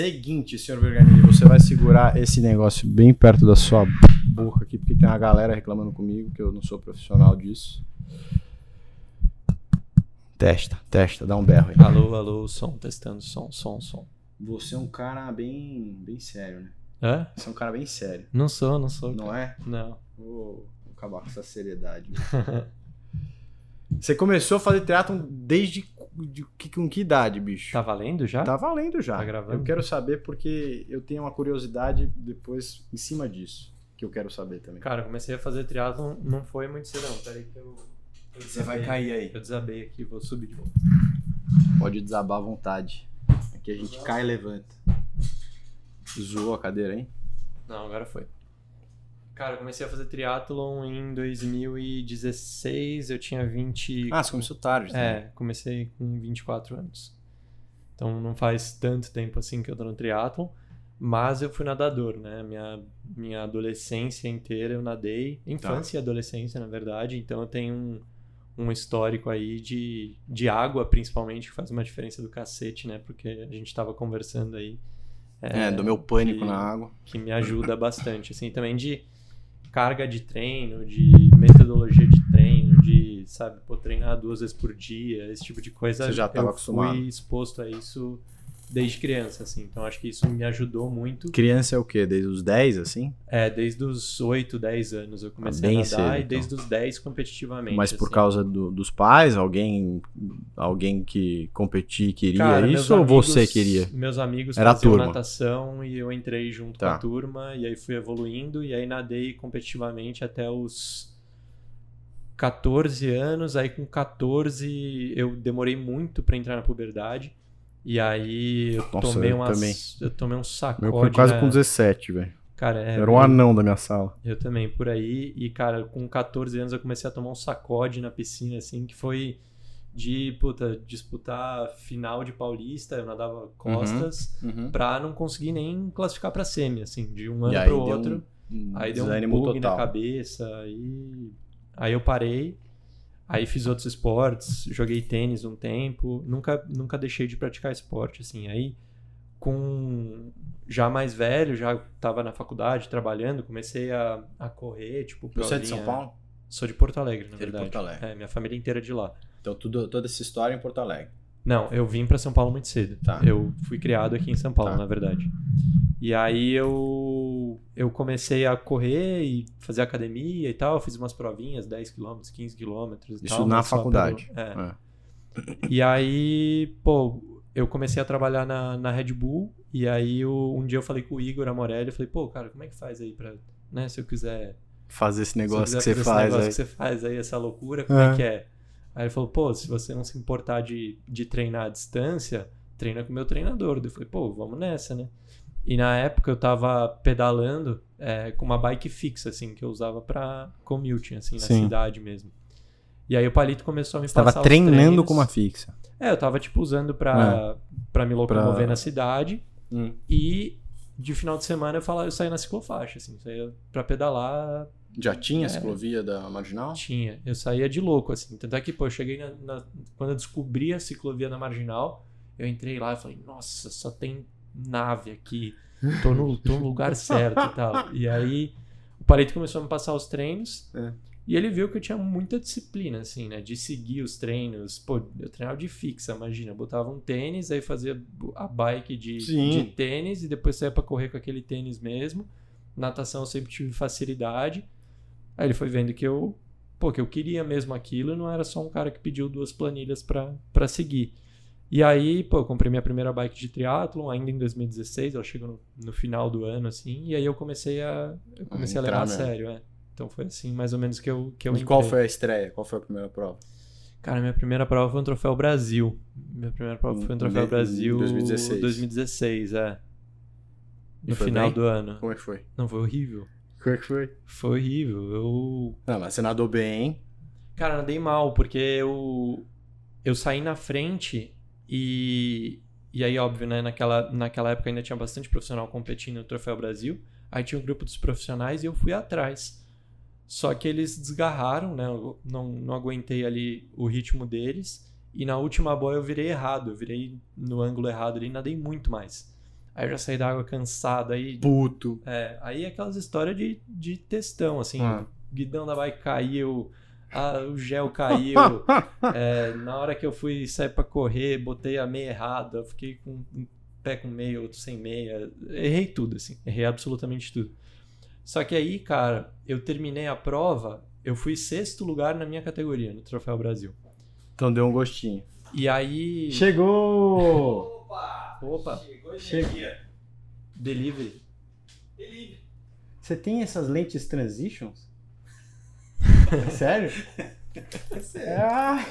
Seguinte, senhor Verganini, você vai segurar esse negócio bem perto da sua boca aqui, porque tem uma galera reclamando comigo que eu não sou profissional disso. Testa, testa, dá um berro aí. Alô, alô, som, testando, som, som, som. Você é um cara bem, bem sério, né? É? Você é um cara bem sério, Não sou, não sou. não é? Não. Vou, vou acabar com essa seriedade. Você começou a fazer teatro desde de, que- com que idade, bicho? Tá valendo já? Tá valendo já. Tá gravando? Eu quero saber porque eu tenho uma curiosidade depois em cima disso, que eu quero saber também. Cara, eu comecei a fazer triatlon, não foi muito cedo não. Peraí que eu... eu desabei. aí. Eu desabei aqui, vou subir de volta. Pode desabar à vontade. Aqui a gente cai e levanta. Zoou a cadeira, hein? Não, agora foi. Cara, eu comecei a fazer triatlon em 2016, eu tinha 20... Ah, você começou tarde, né? É, comecei com 24 anos. Então não faz tanto tempo assim que eu tô no triatlon, mas eu fui nadador, né? Minha, minha adolescência inteira eu nadei, infância e adolescência, na verdade, então eu tenho um, um histórico aí de, de água, principalmente, que faz uma diferença do cacete, né? Porque a gente tava conversando aí. É, do meu pânico que- na água. que me ajuda bastante, assim, também de carga de treino, de metodologia de treino, de, sabe, pô, treinar duas vezes por dia, esse tipo de coisa. Você já tava eu acostumado. fui exposto a isso desde criança, assim, então acho que isso me ajudou muito. Criança é o quê? Desde os 10, assim? É, desde os 8, 10 anos eu comecei bem a nadar cedo, e então. desde os 10 competitivamente. Mas por assim. causa do- dos pais? Alguém alguém que competir queria Cara, isso ou amigos- você queria? Meus amigos Era faziam turma. natação e eu entrei junto Tá. com a turma e aí fui evoluindo e aí nadei competitivamente até os 14 anos, aí com 14 eu demorei muito pra entrar na puberdade. E aí eu Nossa, tomei eu umas também. eu tomei um sacode. Meu quase na- com 17, velho. Cara, é, Era um eu- anão da minha sala. eu também, por aí. E, cara, com 14 anos eu comecei a tomar um sacode na piscina, assim, que foi de, puta, disputar final de Paulista, eu nadava costas, pra não conseguir nem classificar pra semi, assim, de um ano E pro outro. um aí deu um bug na total. cabeça, aí... aí eu parei, aí fiz outros esportes, joguei tênis um tempo, nunca, nunca deixei de praticar esporte, assim, aí com já mais velho, já tava na faculdade trabalhando, comecei a, a correr, tipo, Você é de São Paulo? Sou de Porto Alegre, na Você é de verdade. Porto Alegre. É, minha família inteira é de lá. Então tudo, toda essa história é em Porto Alegre. Não, eu vim pra São Paulo muito cedo. Tá. Eu fui criado aqui em São Paulo, Tá. na verdade. E aí eu eu comecei a correr e fazer academia e tal, fiz umas provinhas, 10 km, 15 km e Isso tal. na faculdade. pelo- é. É. E aí, pô, eu comecei a trabalhar na, na Red Bull e aí eu- um dia eu falei com o Igor Amorelli, eu falei, pô, cara, como é que faz aí pra, né, se eu quiser Fazer esse negócio que você fazer esse faz negócio aí. que você faz aí, essa loucura, como É. é que é? Aí ele falou, pô, se você não se importar de, de treinar à distância, treina com o meu treinador. Eu falei, pô, vamos nessa, né? E na época eu tava pedalando é, com uma bike fixa, assim, que eu usava pra commute, assim, na Sim. cidade mesmo. E aí o Palito começou a me Você passar tava treinando com uma fixa. É, eu tava, tipo, usando pra, pra me locomover Pra- na cidade. E de final de semana eu falava, eu saía na ciclofaixa, assim, saía pra pedalar Já tinha a É. ciclovia da Marginal? tinha. Eu saía de louco, assim. Tanto é que, pô, eu cheguei na, na- Quando eu descobri a ciclovia na Marginal, eu entrei lá e falei, nossa, só tem nave aqui. Tô no, tô no lugar certo e tal. E aí, o Palito começou a me passar os treinos. É. E ele viu que eu tinha muita disciplina, assim, né? De seguir os treinos. Pô, eu treinava de fixa, imagina. Eu botava um tênis, aí fazia a bike de, de tênis e depois saía pra correr com aquele tênis mesmo. Natação eu sempre tive facilidade. Aí ele foi vendo que eu, pô, que eu queria mesmo aquilo e não era só um cara que pediu duas planilhas pra seguir. E aí, pô, eu comprei minha primeira bike de triatlon ainda em 2016, ela chegou no, no final do ano, assim, e aí eu comecei a, eu comecei a, entrar levar a mesmo. sério, é. Então foi assim, mais ou menos que eu que eu E qual entrei. foi a estreia? Qual foi a primeira prova? Cara, minha primeira prova foi um troféu Brasil. Minha primeira prova foi um troféu em Brasil 2016. 2016, é. No final bem? do ano. Como é que foi? Não, foi horrível. Como é que foi? Foi horrível. Eu Não, mas você nadou bem, hein? Cara, nadei mal, porque eu, eu saí na frente e, e aí, óbvio, né? Naquela, naquela época ainda tinha bastante profissional competindo no Troféu Brasil. Aí tinha o grupo dos profissionais e eu fui atrás. Só que eles desgarraram, né? Eu não, não aguentei ali o ritmo deles. E na última boia eu virei errado. Eu virei no ângulo errado ali e nadei muito mais. Aí eu já saí da água cansado, aí... Puto. É, aí aquelas histórias de, de textão, assim, Ah. o guidão da bike caiu, ah, o gel caiu, é, na hora que eu fui sair pra correr, botei a meia errada, eu fiquei com um pé com meia, outro sem meia, errei tudo, assim, errei absolutamente tudo. Só que aí, cara, eu terminei a prova, eu fui sexto lugar na minha categoria, no Troféu Brasil. Então deu um gostinho. E aí... Chegou! Opa! Opa, Chegou energia. delivery. Delivery. Você tem essas lentes transitions? Sério? Ah,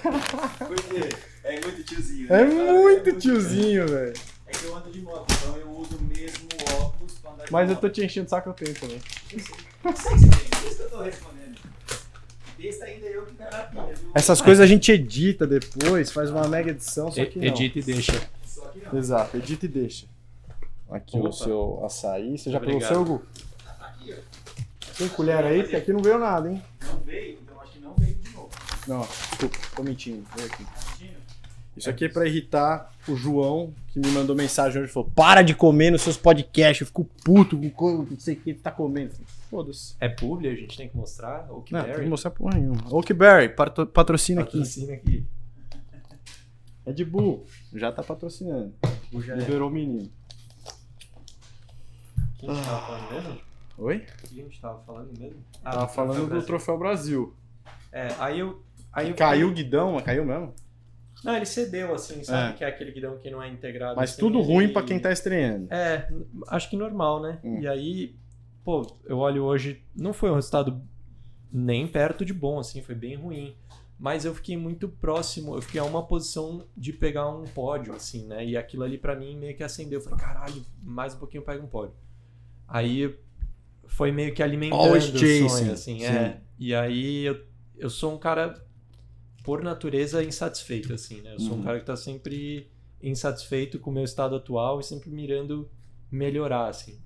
Por quê? É muito tiozinho. é né? muito tiozinho, velho. É que eu ando de moto, então eu uso o mesmo óculos pra andar de Mas eu moto. tô te enchendo o saco eu tenho também. Eu sei. Eu sei que você tem, por isso que eu tô respondendo. Besta ainda é eu que quero a pilha, viu? Essas coisas a gente edita depois, faz uma mega edição, só que não. Edita e deixa. Só que não. Exato, edita e deixa. Aqui Opa. o seu açaí. Você já Obrigado. pegou o seu, Gu? Tem colher aí? Porque aqui não veio nada, hein? Não veio, então acho que não veio de novo. Não, desculpa, tô mentindo. Veio aqui. Isso aqui é pra irritar o João, que me mandou mensagem hoje e falou: para de comer nos seus podcasts, eu fico puto com co- não sei o que tá comendo. Foda-se. É publi, a gente tem que mostrar? Que Não, tem que mostrar porra nenhuma. Oakberry, patro- patrocina aqui. Patrocina aqui. Red Bull, já tá patrocinando. Já é. Liberou o menino. Quem a gente tava falando mesmo? Oi? O que a gente tava falando mesmo? Ah, Tava do falando do Brasil. Troféu Brasil. É, aí eu. Aí eu Caiu o guidão, mas caiu mesmo. Não, ele cedeu, assim, sabe? É. Que é aquele guidão que não é integrado. Mas assim, tudo ruim pra quem tá estreando. É, acho que normal, né? Hum. E aí, pô, eu olho hoje, não foi um resultado nem perto de bom, assim, foi bem ruim. Mas eu fiquei muito próximo, eu fiquei a uma posição de pegar um pódio, assim, né? E aquilo ali pra mim meio que acendeu. Eu falei, caralho, mais um pouquinho eu pego um pódio. Aí foi meio que alimentando Always o sonho, assim, sim. é. E aí eu, eu sou um cara, por natureza, insatisfeito, assim, né? Eu sou Uhum. um cara que tá sempre insatisfeito com o meu estado atual e sempre mirando melhorar, assim.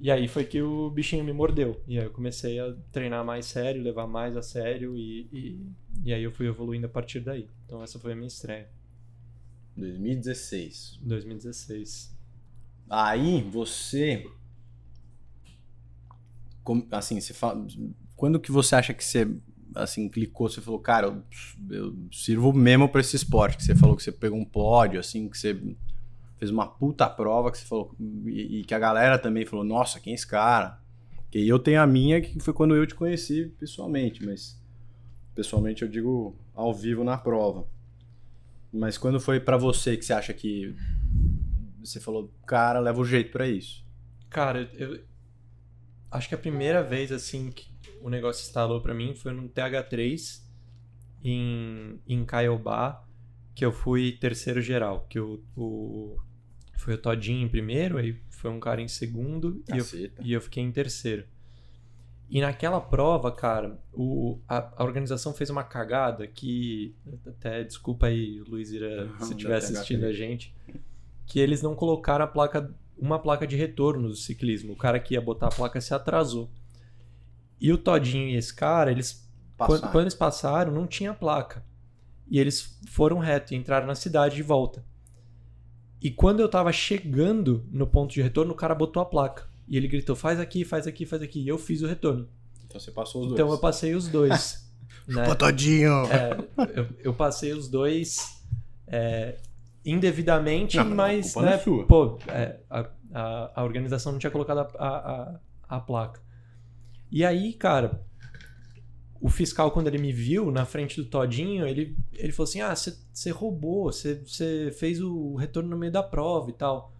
E aí foi que o bichinho me mordeu. E aí eu comecei a treinar mais sério, levar mais a sério e, e, e aí eu fui evoluindo a partir daí. Então essa foi a minha estreia, 2016. em 2016. Aí você. Como- Assim, você fala. Quando que você acha que você assim, clicou, você falou, cara, eu, eu sirvo mesmo pra esse esporte, que você falou que você pegou um pódio, assim, que você fez uma puta prova, que você falou, e, e que a galera também falou, nossa, quem é esse cara? Que eu tenho a minha, que foi quando eu te conheci pessoalmente, mas pessoalmente eu digo ao vivo na prova. Mas quando foi pra você que você acha que você falou, cara, leva o jeito pra isso? Cara, eu acho que a primeira vez assim que o negócio instalou pra mim foi no TH3 em, em Caiobá, que eu fui terceiro geral, que o, o foi o Todinho em primeiro, aí foi um cara em segundo e eu, e eu fiquei em terceiro. E naquela prova, cara, o, a, a organização fez uma cagada que. Até desculpa aí, Luiz Ira, se estiver TH3. assistindo a gente. Que eles não colocaram a placa, uma placa de retorno do ciclismo. O cara que ia botar a placa se atrasou. E o Todinho e esse cara, eles quando, quando eles passaram, não tinha placa. E eles foram reto e entraram na cidade de volta. E quando eu tava chegando no ponto de retorno, o cara botou a placa. E ele gritou: faz aqui, faz aqui, faz aqui. E eu fiz o retorno. Então você passou os Então eu dois. passei os dois. né? Potodinho! É, eu, eu passei os dois é, indevidamente, Não, mas não né, é pô, é, a, a, a organização não tinha colocado a, a, a, placa. E aí, cara, o fiscal, quando ele me viu na frente do Todinho, ele, ele falou assim: Ah, você roubou, você fez o retorno no meio da prova e tal.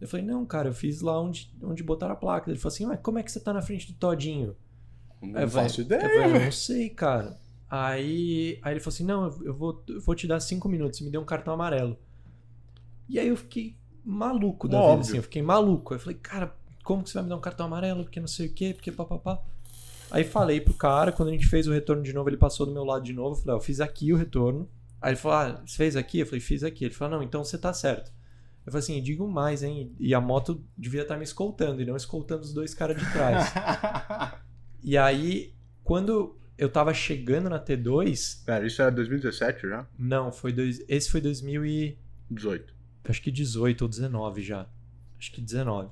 Eu falei: Não, cara, eu fiz lá onde, onde botaram a placa. Ele falou assim: Mas como é que você tá na frente do Todinho? Não eu falei- faço ideia. Eu falei, não sei, cara. Aí, aí ele falou assim: não, eu- vou, eu vou te dar cinco minutos. Me deu um cartão amarelo. E aí eu fiquei maluco da vida, Óbvio. assim. Eu fiquei maluco. Eu falei, cara, como que você vai me dar um cartão amarelo? Porque não sei o quê, porque papapá. Aí falei pro cara, quando a gente fez o retorno de novo, ele passou do meu lado de novo. Eu falei, ó, eu fiz aqui o retorno. Aí ele falou, ah, você fez aqui? Eu falei, fiz aqui. Ele falou, não, então você tá certo. Eu falei assim, digo mais, hein? E a moto devia estar me escoltando e não escoltando os dois caras de trás. E aí, quando eu tava chegando na T2, Pera, isso era 2017 já? não, foi dois, esse foi 2000 e 18. Acho que 18 ou 19 já. Acho que 19.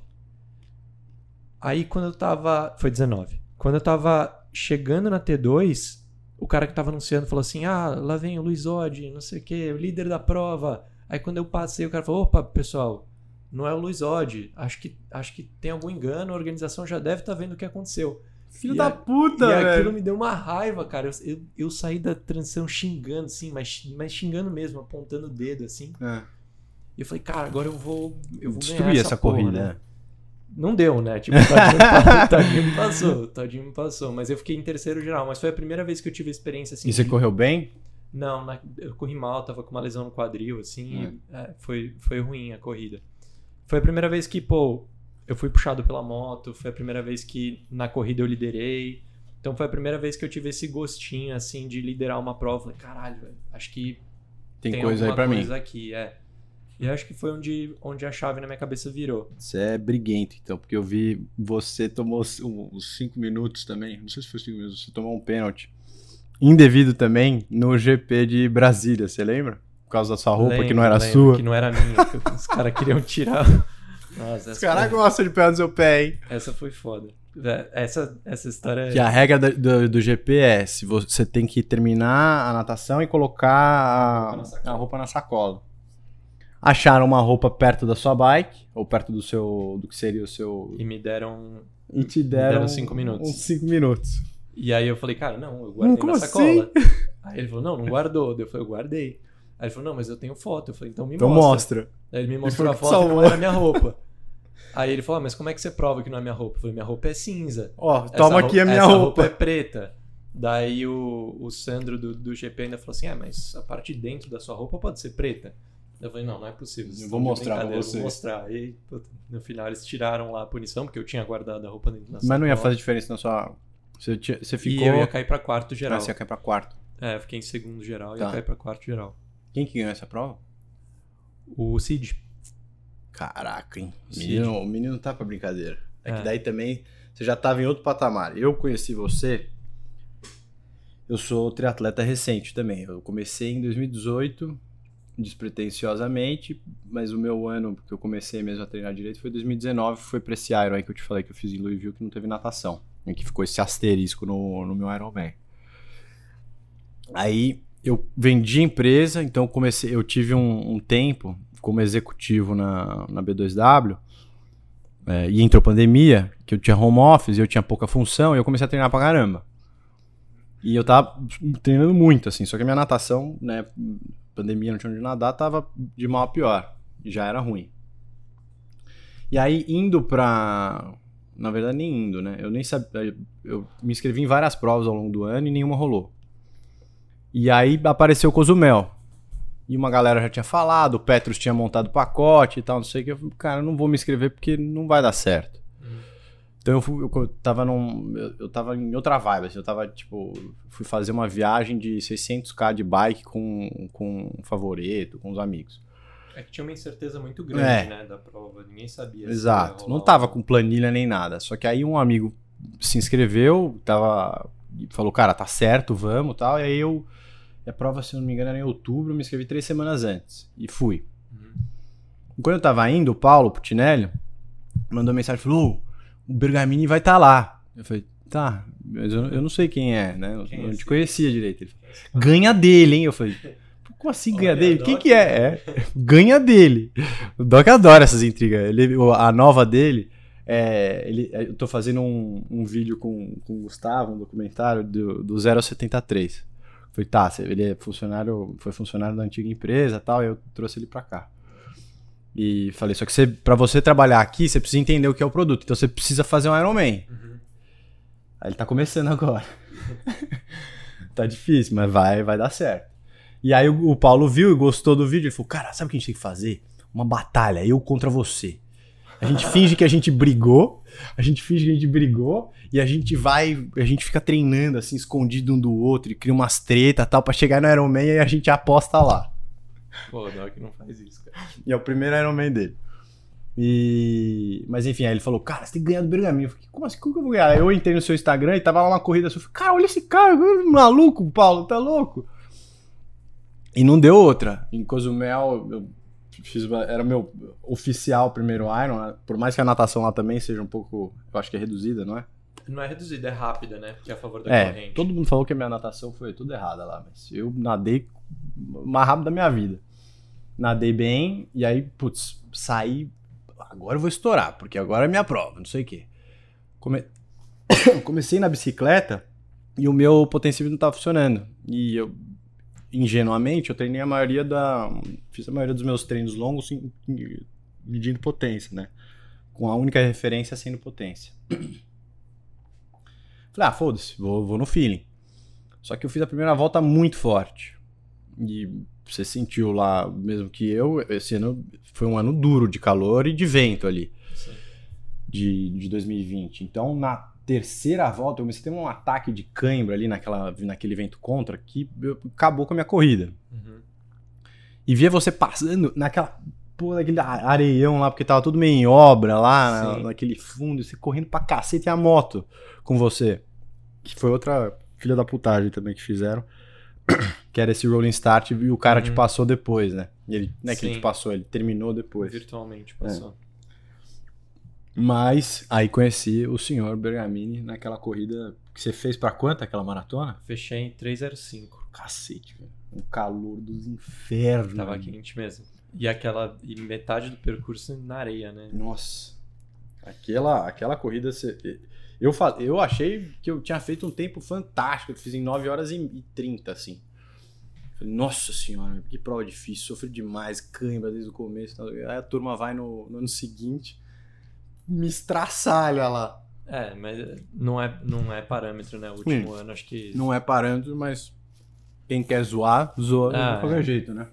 Aí quando eu tava. Foi 19. Quando eu tava chegando na T2, o cara que tava anunciando falou assim: Ah, lá vem o Luiz Odi, não sei o quê, o líder da prova. Aí quando eu passei, o cara falou: opa, pessoal, não é o Luiz Odi. Acho que, acho que tem algum engano, a organização já deve estar vendo o que aconteceu. Filho E da a- puta, e aquilo velho. me deu uma raiva, cara. Eu, eu, eu saí da transição xingando, assim, mas, mas xingando mesmo, apontando o dedo, assim. É. E eu falei, cara, agora eu vou. Eu vou Destruir essa, porra, corrida, né? Não deu, né? Tipo, o Todinho, pa- o Todinho me passou, o Todinho me passou. Mas eu fiquei em terceiro geral. Mas foi a primeira vez que eu tive a experiência assim. E você de- correu bem? Não, na- eu corri mal, tava com uma lesão no quadril, assim. e, é, foi, foi ruim a corrida. Foi a primeira vez que, pô, eu fui puxado pela moto. Foi a primeira vez que na corrida eu liderei. Então foi a primeira vez que eu tive esse gostinho, assim, de liderar uma prova. Falei, caralho, velho, acho que Tem, coisa aí pra mim. coisa aqui, é. E acho que foi onde, onde a chave na minha cabeça virou. Você é briguento, então, porque eu vi você tomou uns- uns 5 minutos também. Não sei se foi 5 minutos, você tomou um pênalti. Indevido também no GP de Brasília, você lembra? Por causa da sua roupa que Lembro, não era lembro, sua. Que não era minha. que os caras queriam tirar. Nossa, Os caras foi, gostam de pegar no seu pé, hein? essa foi foda. Vé, Essa, essa história é. Que a regra da- do, do GP é: se você tem que terminar a natação e colocar a, A roupa na sacola. a roupa na sacola. Acharam uma roupa perto da sua bike, ou perto do seu. do que seria o seu. E me deram. E te deram, deram cinco minutos. Uns 5 minutos. E aí eu falei, cara, não, eu guardei como na assim? sacola. Aí ele falou, não, não guardou. Eu falei, eu guardei. Aí ele falou, não, mas eu tenho foto. Eu falei, então me Então mostra. mostra. Aí ele me mostrou foi a foto e salvou. não era minha roupa. Aí ele falou, ah, mas como é que você prova que não é minha roupa? Eu falei, minha roupa é cinza. Ó, Essa toma rou- aqui a minha essa roupa. é preta. Daí o, o Sandro do, do GP ainda falou assim: Ah, mas a parte de dentro da sua roupa pode ser preta. Eu falei: Não, não é possível. Eu vou mostrar pra vocês. Vou mostrar. Puta, no final, eles tiraram lá a punição, porque eu tinha guardado a roupa dentro da Mas não ia fazer diferença na sua. Você, você E ficou. eu ia cair pra quarto geral. Ah, você ia cair pra quarto. É, eu fiquei em segundo geral e Tá. ia cair pra quarto geral. Quem que ganhou essa prova? O Cid. Caraca, hein? O Cid. menino, o menino tá pra brincadeira. É, que É. daí também você já tava em outro patamar. Eu conheci você. Eu sou triatleta recente também. Eu comecei em 2018, despretensiosamente, mas o meu ano que eu comecei mesmo a treinar direito foi 2019, foi pra esse Iron aí que eu te falei que eu fiz em Louisville que não teve natação. Em que ficou esse asterisco no, no meu Ironman. Aí eu vendi a empresa, então eu comecei, eu tive um, um tempo como executivo na, na B2W, é, e entrou pandemia, que eu tinha home office, eu tinha pouca função, e eu comecei a treinar pra caramba. E eu tava treinando muito, assim, só que a minha natação, né, pandemia, não tinha onde nadar, tava de mal a pior, já era ruim. E aí, indo pra... Na verdade, nem indo, né, eu nem sabia, eu me inscrevi em várias provas ao longo do ano e nenhuma rolou. E aí apareceu o Cozumel. E uma galera já tinha falado, o Petros tinha montado pacote e tal, não sei o que. Eu falei, cara, não vou me inscrever porque não vai dar certo. Então eu, fui, eu tava num. Eu, eu tava em outra vibe, assim, eu tava, tipo, fui fazer uma viagem de 600k de bike com, com um favoreto, com os amigos. É que tinha uma incerteza muito grande, É. né, da prova. Ninguém sabia. Exato. Não tava com planilha nem nada. Só que aí um amigo se inscreveu, tava. Falou, cara, tá certo, vamos tal. E aí eu. E a prova, se não me engano, era em outubro, me inscrevi três semanas antes. E fui. Uhum. Quando eu tava indo, o Paulo Putinelli mandou mensagem falou: "Ô, o Bergamini vai estar lá. Eu falei, tá, mas eu, eu não sei quem é, né? Eu Quem é não te esse? conhecia direito. Ele falou, ganha dele, hein? Eu falei, como assim ganha Olha, dele? Quem que é? é? Ganha dele. O Doc adora essas intrigas. Ele, a nova dele. É, ele, eu tô fazendo um, um vídeo com, com o Gustavo, um documentário do, do 0 a 73. Falei, tá, ele é funcionário, foi funcionário da antiga empresa e tal, e eu trouxe ele pra cá. E falei, só que você, pra você trabalhar aqui, você precisa entender o que é o produto. Então você precisa fazer um Ironman. Uhum. Aí ele tá começando agora. tá difícil, mas vai, vai dar certo. E aí o, o Paulo viu e gostou do vídeo. Ele falou, cara, sabe o que a gente tem que fazer? Uma batalha, eu contra você. A gente finge que a gente brigou, a gente finge que a gente brigou, e a gente vai, a gente fica treinando assim, escondido um do outro, e cria umas tretas e tal, pra chegar no Ironman e a gente aposta lá. Pô, o Doc não faz isso, cara. E é o primeiro Ironman dele. E... Mas enfim, aí ele falou, cara, você tem que ganhar do Bergaminho. Eu falei, como assim? Como que eu vou ganhar? Aí Eu entrei no seu Instagram e tava lá uma corrida sua. Eu falei, cara, olha esse cara, maluco, Paulo, tá louco? E não deu outra. Em Cozumel, eu fiz, uma- era meu oficial primeiro Iron, por mais que a natação lá também seja um pouco, eu acho que é reduzida, não é? Não é reduzida, é rápida, né? Porque é a favor da É, corrente. todo mundo falou que a minha natação foi tudo errada lá, mas eu nadei mais rápido da minha vida. Nadei bem, e aí, putz, saí. Agora eu vou estourar, porque agora é minha prova, não sei o quê. Come- Comecei na bicicleta e o meu potencímetro não tava funcionando. E eu, ingenuamente, eu treinei a maioria da. Fiz a maioria dos meus treinos longos medindo potência, né? Com a única referência sendo potência. Falei, ah, foda-se, vou, vou no feeling. Só que eu fiz a primeira volta muito forte. E você sentiu lá, mesmo que eu, esse ano foi um ano duro de calor e de vento ali, Sim. de, de 2020. Então, na terceira volta, eu comecei a ter um ataque de cãibra ali naquela, naquele vento contra que eu- acabou com a minha corrida. Uhum. E ver você passando naquela. Pô, naquele areião lá, porque tava tudo meio em obra lá, na- naquele fundo, você correndo pra cacete e a moto com você. Que foi outra filha da putagem também que fizeram. Que era esse rolling start e o cara te Uhum. passou depois, né? E ele, não é que ele te passou, ele terminou depois. Virtualmente passou. Mas aí conheci o senhor Bergamini naquela corrida que você fez pra quanto aquela maratona? Fechei em 305. Cacete, velho. Um calor dos infernos. Tava mano. quente mesmo. E aquela. E metade do percurso na areia, né? Nossa. Aquela, aquela corrida. você- Eu, eu achei que eu tinha feito um tempo fantástico. Eu fiz em 9 horas e e 30, assim. Falei, Nossa senhora, que prova difícil. Sofri demais, cãibra desde o começo. tal. Aí a turma vai no, no ano seguinte, me estraçalha lá. É, mas não é, não é parâmetro, né? O último ano, acho que. Não é parâmetro, mas quem quer zoar, zoa Ah, de qualquer é. jeito, né?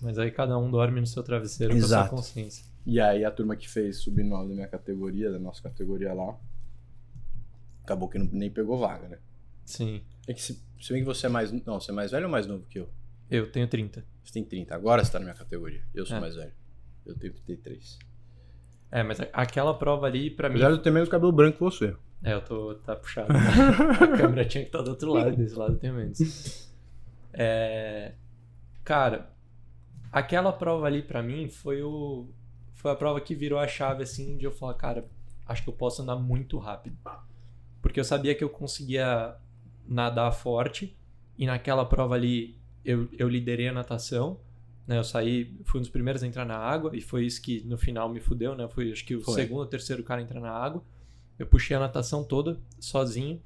Mas aí cada um dorme no seu travesseiro com a Exato. sua consciência. E aí a turma que fez sub-9 da minha categoria, da nossa categoria lá, acabou que não, nem pegou vaga, né? Sim. É que se, se bem que você é mais. Não, você é mais velho ou mais novo que eu? Eu tenho 30. Você tem 30. Agora você tá na minha categoria. Eu sou É. mais velho. Eu tenho 33. É, mas aquela prova ali, pra mim. Apesar de eu ter menos cabelo branco que você. É, eu tô. Tá puxado. né? a câmera tinha que estar do outro lado, desse lado tem menos. É. Cara, aquela prova ali pra mim foi o. Foi a prova que virou a chave assim de eu falar, cara, acho que eu posso andar muito rápido. Porque eu sabia que eu conseguia nadar forte. E naquela prova ali eu, eu liderei a natação. Né, eu saí, fui um dos primeiros a entrar na água. E foi isso que no final me fudeu, né? Eu fui acho que o Foi. segundo ou terceiro cara a entrar na água. Eu puxei a natação toda, sozinho.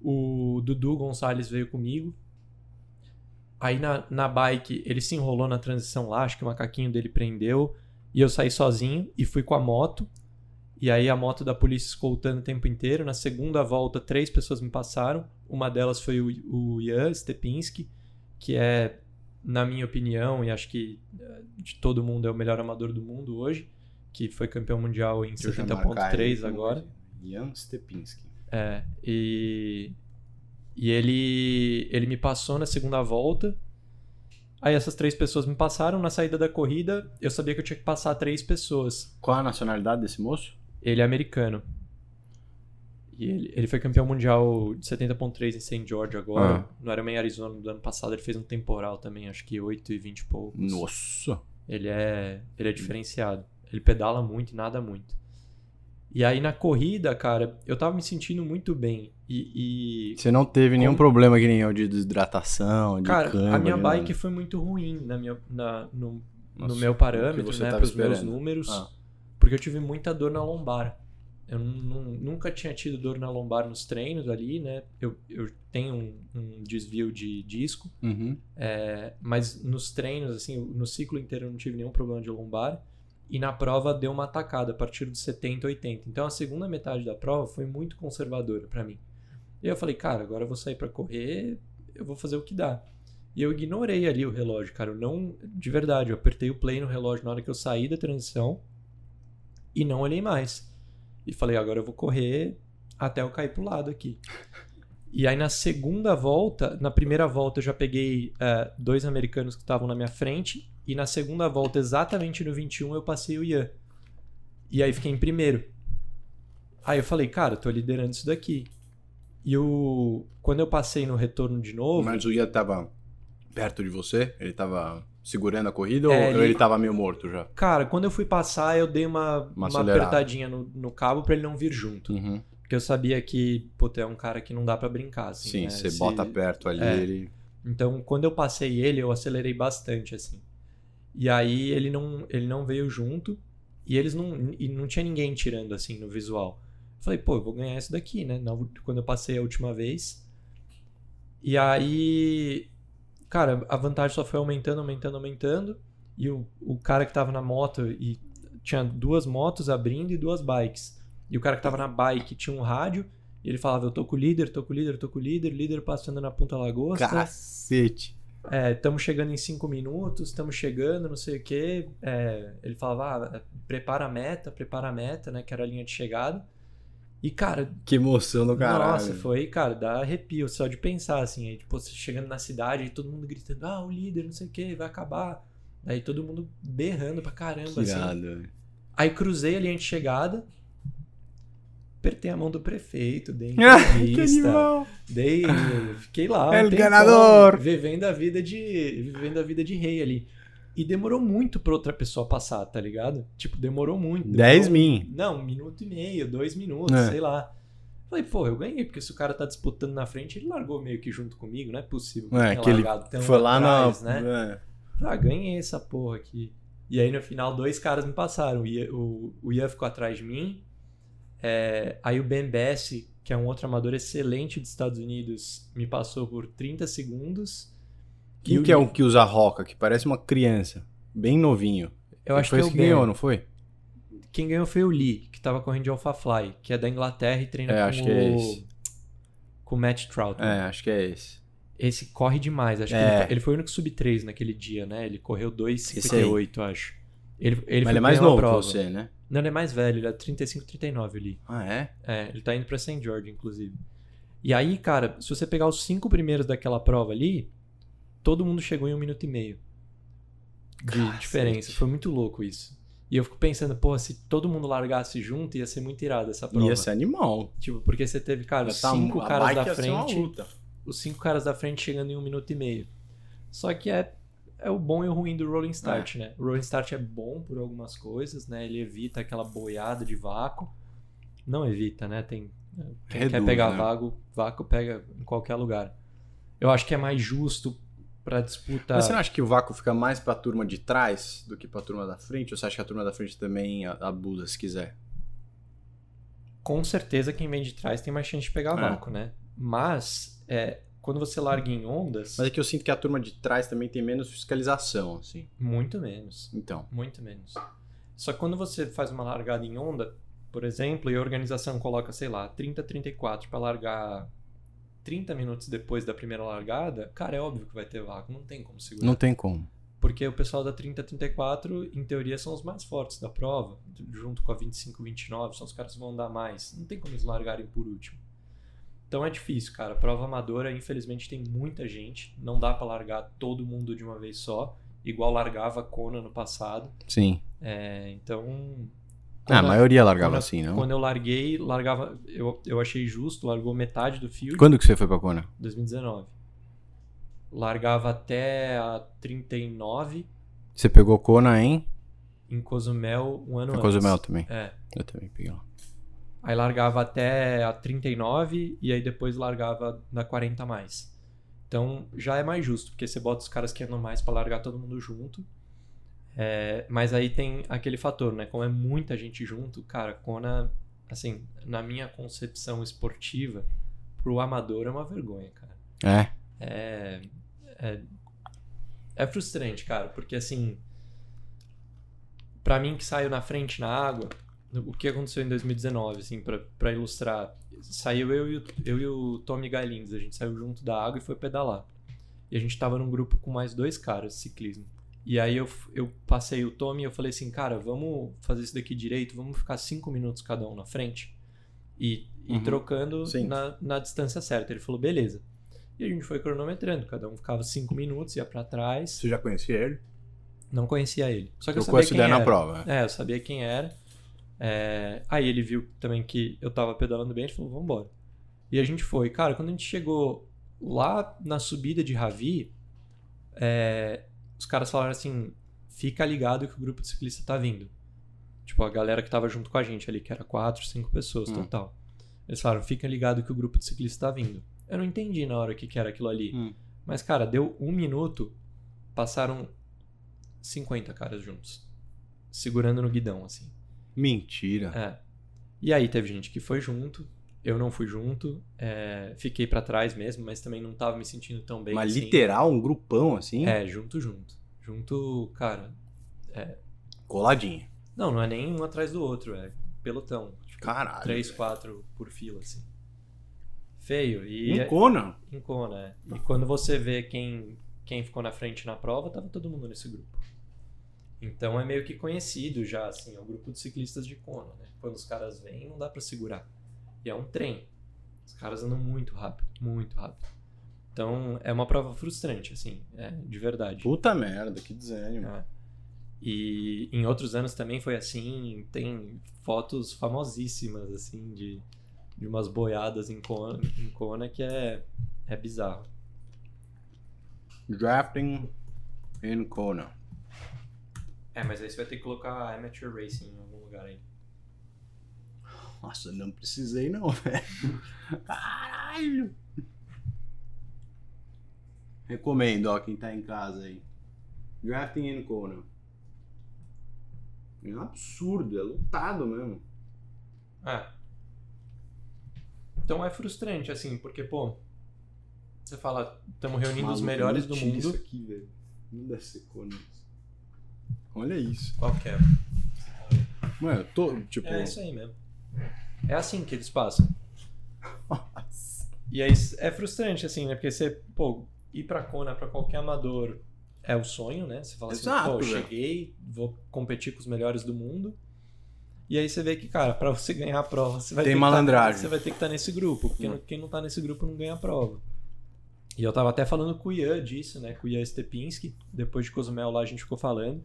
O Dudu Gonçalves veio comigo. Aí na, na bike, ele se enrolou na transição lá, acho que o macaquinho dele prendeu. E eu saí sozinho e fui com a moto. E aí a moto da polícia escoltando o tempo inteiro. Na segunda volta, três pessoas me passaram. Uma delas foi o, o Ian Stepinski, que é, na minha opinião, e acho que eh, de todo mundo é o melhor amador do mundo hoje, que foi campeão mundial em Você vai marcar ele 30.3 como agora. Jan Stepinski. É, e, e ele, ele me passou na segunda volta. Aí essas três pessoas me passaram. Na saída da corrida, eu sabia que eu tinha que passar três pessoas. Qual a nacionalidade desse moço? Ele é americano. E ele, ele foi campeão mundial de 70.3 em St. George agora. Ah. No Ironman Arizona do ano passado ele fez um temporal também, acho que 8 e 20 e poucos. Nossa. Ele é, ele é diferenciado. Ele pedala muito e nada muito. E aí na corrida, cara, eu tava me sentindo muito bem. E, e Você não teve nenhum Como- problema que nem eu de desidratação, de Cara, câimbra, a minha bike nada? foi muito ruim na minha, na, no, Nossa, no meu parâmetro, né? tava Para os meus esperando. números. Ah. Porque eu tive muita dor na lombar. Eu nu- nu- nunca tinha tido dor na lombar nos treinos ali, né? Eu, eu tenho um, um desvio de disco, Uhum. é, mas nos treinos, assim, no ciclo inteiro eu não tive nenhum problema de lombar. E na prova deu uma atacada a partir dos 70, 80. Então a segunda metade da prova foi muito conservadora pra mim. E eu falei, cara, agora eu vou sair pra correr, eu vou fazer o que dá. E eu ignorei ali o relógio, cara. Eu não, de verdade, eu apertei o play no relógio na hora que eu saí da transição e não olhei mais. E falei, agora eu vou correr até eu cair pro lado aqui. E aí na segunda volta, na primeira volta eu já peguei eh, dois americanos que estavam na minha frente. E na segunda volta, exatamente no 21, eu passei o Ian. E aí fiquei em primeiro. Aí eu falei, cara, eu tô liderando isso daqui. E o... quando eu passei no retorno de novo, Mas o Ian tava perto de você? Ele tava segurando a corrida É, ou ele- ele tava meio morto já? Cara, quando eu fui passar, eu dei uma, Uma uma, apertadinha no, no cabo pra ele não vir junto. Uhum. Porque eu sabia que, puta, é um cara que não dá pra brincar, assim. Sim, né? você Se- bota perto ali, é. ele. Então, quando eu passei ele, eu acelerei bastante, assim. E aí ele não, ele não veio junto e eles não e não tinha ninguém tirando assim no visual. Eu falei, pô, eu vou ganhar isso daqui, né? Quando eu passei a última vez. E aí, cara, a vantagem só foi aumentando, aumentando, aumentando. E o, o cara que tava na moto e tinha duas motos abrindo e duas bikes. E o cara que tava na bike tinha um rádio e ele falava, eu tô com o líder, tô com o líder, tô com o líder, líder passando na Ponta Lagosta. Cacete. É, estamos chegando em cinco minutos, estamos chegando, não sei o quê. É, ele falava, ah, prepara a meta, prepara a meta, né? Que era a linha de chegada. E, cara, Que emoção do caralho. nossa, foi, cara, dá arrepio só de pensar, assim. Aí, tipo, você chegando na cidade e todo mundo gritando, ah, o líder, não sei o quê, vai acabar. Aí todo mundo berrando pra caramba, Que assim. Aí cruzei a linha de chegada, apertei a mão do prefeito, dei que entrevista. animal. Dei, fiquei lá. um El tempão, ganador! Vivendo a vida de. Vivendo a vida de rei ali. E demorou muito pra outra pessoa passar, tá ligado? Tipo, demorou muito. 10 demorou- min. Não, um minuto e meio, dois minutos, É. sei lá. Falei, pô, eu ganhei, porque se o cara tá disputando na frente, ele largou meio que junto comigo, não é possível. É, que ele Foi lá atrás, na. né? é. Ah, ganhei essa porra aqui. E aí no final dois caras me passaram. O Ian, o, o Ian ficou atrás de mim. É, aí o Ben Bessie, que é um outro amador excelente dos Estados Unidos, me passou por 30 segundos. Quem que é o que usa roca? Que parece uma criança. Bem novinho. Eu acho foi que é esse o que ganhou, não foi? Quem ganhou foi o Lee, que tava correndo de Alpha Fly, que é da Inglaterra e treina É, com acho que é o... esse. Com o Matt Troutman. É, acho que é esse. Esse corre demais. Acho É. que ele, ele foi o único sub-3 naquele dia, né? Ele correu 2,58, acho. Ele, ele Mas foi ele é mais novo que você, né? Não, ele é mais velho, ele é 35, 39 ali. Ah, é? É, ele tá indo pra St. George, inclusive. E aí, cara, se você pegar os cinco primeiros daquela prova ali, todo mundo chegou em um minuto e meio de Cacete. diferença. Foi muito louco isso. E eu fico pensando, pô, se todo mundo largasse junto, ia ser muito irado essa prova. Ia ser animal. Tipo, porque você teve, cara, tá- cinco caras da frente. Os cinco caras da frente chegando em um minuto e meio. Só que é, é o bom e o ruim do Rolling Start, né? O Rolling Start é bom por algumas coisas, né? Ele evita aquela boiada de vácuo. Não evita, né? Tem. Quem quer Reduz, pegar né? vácuo, vácuo pega em qualquer lugar. Eu acho que é mais justo pra disputa. Mas você não acha que o vácuo fica mais pra turma de trás do que pra turma da frente? Ou você acha que a turma da frente também a- abusa se quiser? Com certeza quem vem de trás tem mais chance de pegar É. vácuo, né? Mas é, quando você larga em ondas, Mas é que eu sinto que a turma de trás também tem menos fiscalização, assim. muito menos. Então. Muito menos. Só que quando você faz uma largada em onda, por exemplo, e a organização coloca, sei lá, 30, 34 para largar 30 minutos depois da primeira largada, cara, é óbvio que vai ter vácuo, não tem como segurar. Não tem como. Porque o pessoal da 30, 34, em teoria, são os mais fortes da prova, junto com a 25, 29, são os caras que vão andar mais. Não tem como eles largarem por último. Então é difícil, cara. Prova amadora, infelizmente, tem muita gente. Não dá para largar todo mundo de uma vez só, igual largava a Kona no passado. Sim. É, então. Ah, a quando- maioria largava quando- assim, não? Quando eu larguei, largava. Eu, eu achei justo, largou metade do field. Quando que você foi pra Kona? 2019. Largava até a 39 Você pegou Kona em? em Cozumel um ano Foi antes. Cozumel também. É. Eu também peguei lá. Aí largava até a 39 e aí depois largava na 40 a mais. Então já é mais justo, porque você bota os caras que andam mais pra largar todo mundo junto. É, mas aí tem aquele fator, né? Como é muita gente junto, cara, Kona, assim, na minha concepção esportiva, pro amador é uma vergonha, cara. É. É, é, é frustrante, cara, porque assim, pra mim que saiu na frente na água, o que aconteceu em 2019, assim, pra, pra ilustrar, saiu eu e, o, eu e o Tommy Gailins, a gente saiu junto da água e foi pedalar. E a gente tava num grupo com mais dois caras de ciclismo. E aí eu, eu passei o Tommy e eu falei assim, cara, vamos fazer isso daqui direito, vamos ficar cinco minutos cada um na frente e, e Uhum. trocando Sim. na, na distância certa. Ele falou, beleza. E a gente foi cronometrando, cada um ficava cinco minutos, ia pra trás. Você já conhecia ele? Não conhecia ele. Só que eu, Eu sabia quem ideia na era. prova. É, eu sabia quem era. É, Aí ele viu também que eu tava pedalando bem, ele falou, vambora. E a gente foi. Cara, quando a gente chegou lá na subida de Ravi, é, os caras falaram assim: fica ligado que o grupo de ciclista tá vindo. Tipo, a galera que tava junto com a gente ali, que era quatro, cinco pessoas Hum. total. Eles falaram: fica ligado que o grupo de ciclista tá vindo. Eu não entendi na hora o que, que era aquilo ali. Hum. Mas, cara, deu um minuto, passaram 50 caras juntos. Segurando no guidão, assim. Mentira. É. E aí teve gente que foi junto, eu não fui junto, é, fiquei pra trás mesmo, mas também não tava me sentindo tão bem Mas assim. literal, um grupão assim, É, junto, junto. Junto, cara. coladinho. Não, não é nem um atrás do outro, é pelotão. Tipo, Caralho. três, velho. quatro por fila, assim. Feio. E. Em Kona, é. E quando você vê quem, quem ficou na frente na prova, tava todo mundo nesse grupo. Então é meio que conhecido já, assim, é o grupo de ciclistas de Kona, né? Quando os caras vêm, não dá pra segurar. E é um trem. Os caras andam muito rápido, muito rápido. Então é uma prova frustrante, assim, é, de verdade. Puta merda, que desânimo. É. E em outros anos também foi assim, tem fotos famosíssimas, assim, de, de umas boiadas em Kona, em Kona que é, é bizarro. Drafting in Kona. É, mas aí você vai ter que colocar Amateur Racing em algum lugar aí. Nossa, não precisei não, velho. Caralho. Recomendo, ó, quem tá em casa aí. Drafting in Kona. É um absurdo, é lotado mesmo. É. Então é frustrante, assim, porque, pô, você fala, estamos reunindo os Maluco, melhores do mundo. Isso aqui, velho. Não deve ser isso. Olha isso. Qual que é? Mano, eu tô, tipo... É isso aí mesmo. É assim que eles passam. E aí é frustrante, assim, né? Porque você, pô, ir pra Kona pra qualquer amador é o sonho, né? Você fala Exato, assim, pô, velho. cheguei, vou competir com os melhores do mundo. E aí você vê que, cara, pra você ganhar a prova, você vai Tem ter malandragem. Que tá, você vai ter que estar nesse grupo, porque Hum. quem não tá nesse grupo não ganha a prova. E eu tava até falando com o Ian disso, né? Com o Ian Stepinski, depois de Cozumel lá a gente ficou falando.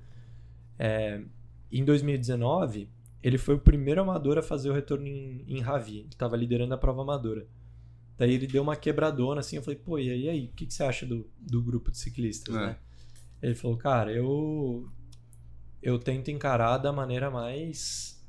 É, em 2019, ele foi o primeiro amador a fazer o retorno em, em Ravi. Ele tava liderando a prova amadora. Daí ele deu uma quebradona assim, eu falei, pô, e aí, e aí? o que, que você acha do, do grupo de ciclistas, É. né? Ele falou, cara, eu eu tento encarar da maneira mais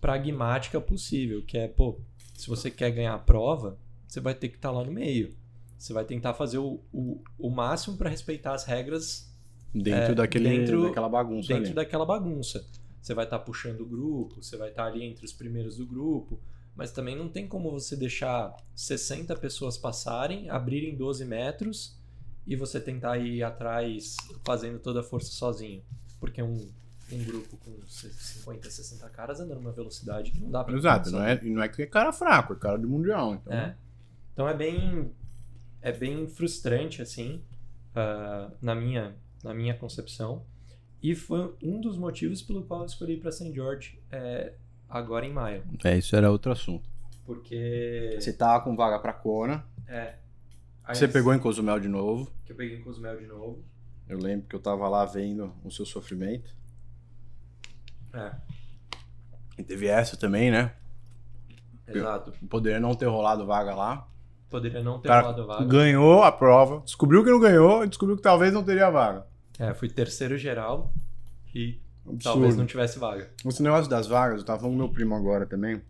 pragmática possível, que é, pô, se você quer ganhar a prova, você vai ter que estar lá no meio. Você vai tentar fazer o, o, o máximo para respeitar as regras Dentro É, daquele, dentro- daquela bagunça dentro ali. daquela bagunça. Você vai estar puxando o grupo, você vai estar ali entre os primeiros do grupo, mas também não tem como você deixar 60 pessoas passarem, abrirem 12 metros e você tentar ir atrás fazendo toda a força sozinho. Porque um, um grupo com 50, 60 caras anda numa velocidade que não dá pra Exato, não é, e não é que é cara fraco, é cara de mundial. Então, É. Então é bem é bem frustrante assim ah, na minha na minha concepção e foi um dos motivos pelo qual eu escolhi para St. George é, agora em maio é, isso era outro assunto. porque Você tava com vaga pra Kona, é aí você pegou em Cozumel de novo. que eu peguei em Cozumel de novo Eu lembro que eu tava lá vendo o seu sofrimento. é E teve essa também, né? exato Poderia não ter rolado vaga lá. poderia não ter rolado vaga ganhou a prova, descobriu que não ganhou e descobriu que talvez não teria vaga. É fui terceiro geral e Absurdo. talvez não tivesse vaga Esse negócio das vagas, eu tava falando com meu primo agora também.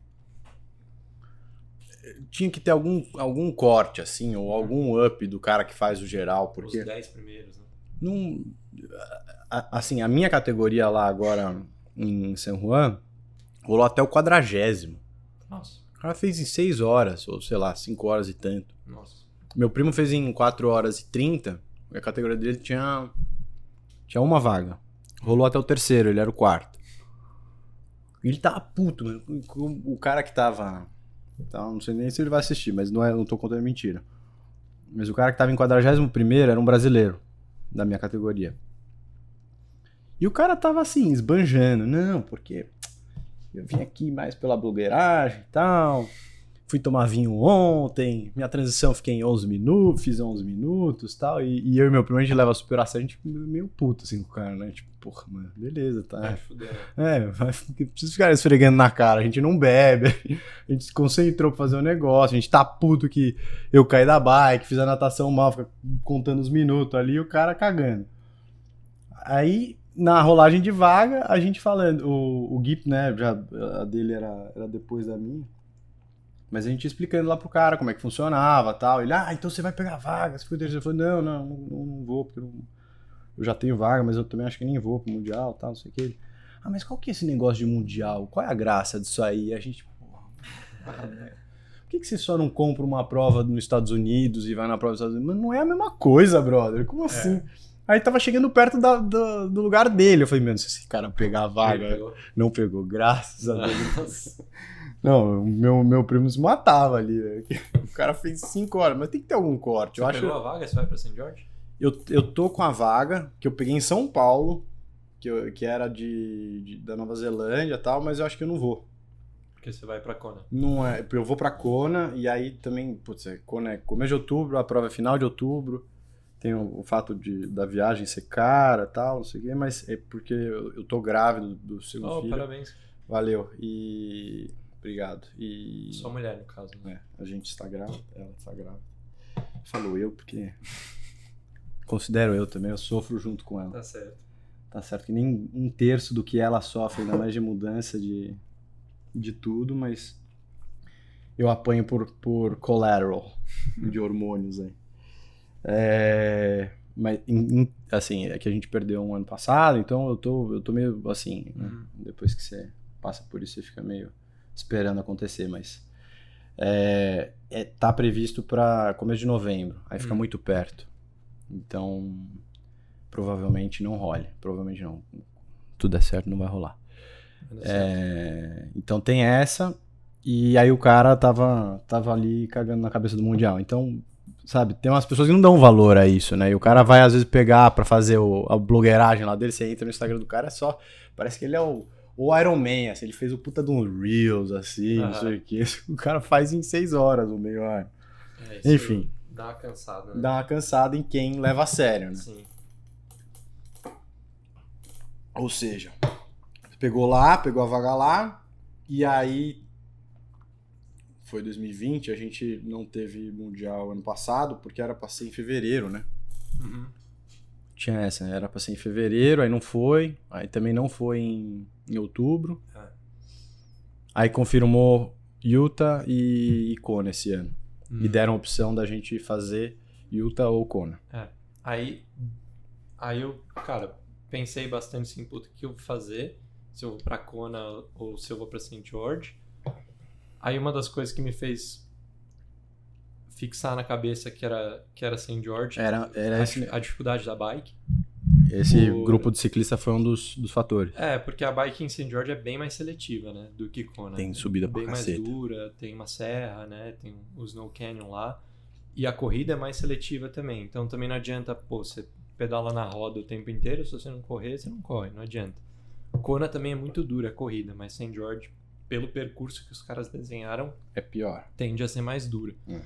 Tinha que ter algum, algum corte, assim, ou algum up do cara que faz o geral, porque os 10 primeiros né? não. Assim, a minha categoria lá agora em San Juan rolou até o quadragésimo. nossa O cara fez em 6 horas, ou sei lá, 5 horas e tanto. nossa Meu primo fez em 4 horas e 30, e a categoria dele tinha, tinha uma vaga. Rolou até o terceiro, ele era o quarto. Ele tava puto, mano. O cara que tava. Então, não sei nem se ele vai assistir, mas não, é, não tô contando mentira. Mas o cara que tava em 41 era um brasileiro da minha categoria. E o cara tava assim, esbanjando. Não, porque eu vim aqui mais pela blogueiragem e tal. Fui tomar vinho ontem, minha transição fiquei em 11 minutos, fiz 11 minutos e tal. E, e eu e meu primo, a gente leva a sério, a gente meio puto assim com o cara, né? Tipo, porra, mano, beleza, tá. é, fudeu. É, vai, precisa ficar esfregando na cara, a gente não bebe, a gente se concentrou pra fazer o negócio, a gente tá puto que eu caí da bike, fiz a natação mal, fica contando os minutos ali e o cara cagando. Aí, na rolagem de vaga, a gente falando, o, o Gui, né, já, a dele era, era depois da minha, mas a gente explicando lá pro cara como é que funcionava tal. Ele, ah, então você vai pegar vaga. Eu falei, não, não, não, não vou, porque eu, não- eu já tenho vaga, mas eu também acho que nem vou pro Mundial tal, não sei o que. Ele, ah, mas qual que é esse negócio de Mundial? Qual é a graça disso aí? A gente, porra, por que, que você só não compra uma prova nos Estados Unidos e vai na prova dos Estados Unidos? Mas não é a mesma coisa, brother. Como assim? Aí tava chegando perto da- do, do lugar dele. Eu falei, mano, se esse cara pegar a vaga, Pegou. não pegou, graças a Deus. Não, meu, meu primo se matava ali. O cara fez 5 horas, mas tem que ter algum corte. Você Eu acho. pegou a vaga? Você vai pra St. George? Eu, eu tô com a vaga que eu peguei em São Paulo, que, eu- que era de, de- da Nova Zelândia e tal, mas eu acho que eu não vou. Porque você vai pra Kona. Não é, eu vou pra Kona e aí também, putz, é, Kona é começo de outubro, a prova é final de outubro. Tem o, o fato de, da viagem ser cara e tal, não sei o quê, mas é porque eu, eu tô grávido do segundo Oh, filho. parabéns. Valeu. E. Obrigado. E. Sua mulher, no caso. Né? É, a gente está grávida, ela está grávida. Falou eu, porque. Considero eu também, eu sofro junto com ela. Tá certo. Tá certo que nem um terço do que ela sofre, ainda mais de mudança de, de tudo, mas eu apanho por, por collateral de hormônios aí. É, mas, assim, é que a gente perdeu um ano passado, então eu tô, eu tô meio assim, né? Uhum. depois que você passa por isso, você fica meio esperando acontecer, mas é, é, tá previsto para começo de novembro, aí fica Hum. muito perto. Então, provavelmente não role. Provavelmente não. Tudo é certo, não vai rolar. É, então tem essa. E aí o cara tava, tava ali cagando na cabeça do Mundial. Então, sabe, tem umas pessoas que não dão valor a isso, né? E o cara vai às vezes pegar pra fazer o- a blogueiragem lá dele. Você entra no Instagram do cara, é só. Parece que ele é o, o Iron Man, assim. Ele fez o puta de um Reels, assim, não Aham. sei o que. O cara faz em seis horas o meio Iron. É, enfim. Dá uma cansada, né? Dá uma cansada em quem leva a sério, né? Sim. Ou seja, pegou lá, pegou a vaga lá, e aí foi 2020, a gente não teve mundial ano passado, porque era pra ser em fevereiro, né? Uhum. Tinha essa, né? era pra ser em fevereiro, aí não foi, aí também não foi em, em outubro. É. Aí confirmou Utah e, e Kona esse ano. Hum. E deram a opção da gente fazer Utah ou Kona. Aí, aí eu, cara, pensei bastante assim, puta, o que eu vou fazer? Se eu vou pra Kona ou se eu vou pra St. George. Aí uma das coisas que me fez fixar na cabeça que era, que era St. George, Era, era a, esse, a dificuldade da bike. esse o- grupo de ciclista foi um dos, dos fatores. É, porque a bike em St. George é bem mais seletiva, né, do que Kona. Tem subida pra bem mais caceta. dura, tem uma serra, né? Tem o Snow Canyon lá. E a corrida é mais seletiva também. Então também não adianta, pô, você pedala na roda o tempo inteiro, se você não correr, você não corre, não adianta. Kona também é muito dura a corrida, mas St. George, pelo percurso que os caras desenharam, É pior. tende a ser mais dura. Hum.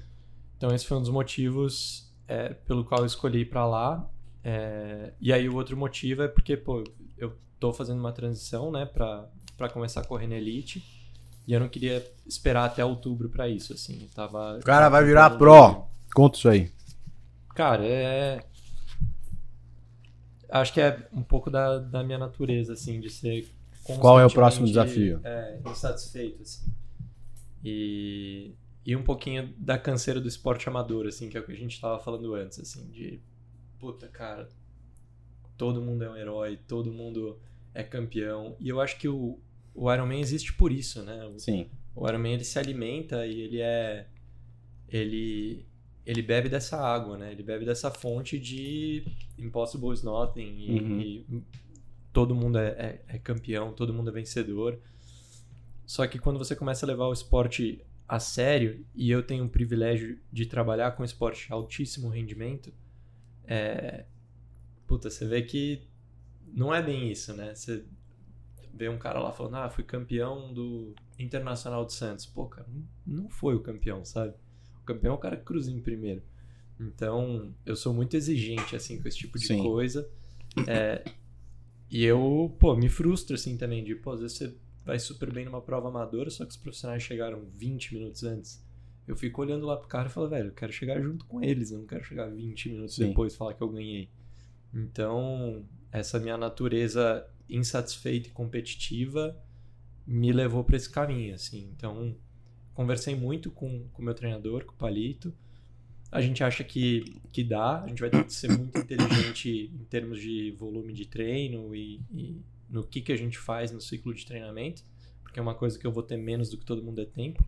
Então esse foi um dos motivos é, pelo qual eu escolhi ir pra lá. É, e aí o outro motivo é porque, pô, eu tô fazendo uma transição, né, pra, pra começar a correr na Elite. E eu não queria esperar até outubro pra isso, assim. Tava, O cara vai virar pro. Conta isso aí. Cara, é. Acho que é um pouco da, da minha natureza, assim, de ser. Qual é o próximo desafio? É, insatisfeito, assim. E, e um pouquinho da canseira do esporte amador, assim, que é o que a gente tava falando antes, assim, de. Puta, cara. Todo mundo é um herói, todo mundo é campeão. E eu acho que o, o Iron Man existe por isso, né? O- Sim. o Iron Man ele se alimenta e ele é ele ele bebe dessa água, né? Ele bebe dessa fonte de Impossible is Nothing e, Uhum. e todo mundo é, é- é campeão, todo mundo é vencedor. Só que quando você começa a levar o esporte a sério e eu tenho o privilégio de trabalhar com esporte de altíssimo rendimento, é, puta, você vê que não é bem isso, né? Você vê um cara lá falando, ah, fui campeão do Internacional de Santos. Pô, cara, não- não foi o campeão, sabe? O campeão é o cara que cruza em primeiro. Então, eu sou muito exigente, assim, com esse tipo de Sim. coisa. É, e eu, pô, me frustro, assim, também, de, pô, às vezes você vai super bem numa prova amadora, só que os profissionais chegaram 20 minutos antes. Eu fico olhando lá pro cara e falo, velho, eu quero chegar junto com eles, eu não quero chegar 20 minutos Sim. depois e falar que eu ganhei. Então, essa minha natureza insatisfeita e competitiva me levou para esse caminho, assim. Então, conversei muito com o meu treinador, com o Palito. A gente acha que, que dá, a gente vai ter que ser muito inteligente em termos de volume de treino e, e no que, que a gente faz no ciclo de treinamento, porque é uma coisa que eu vou ter menos do que todo mundo é tempo.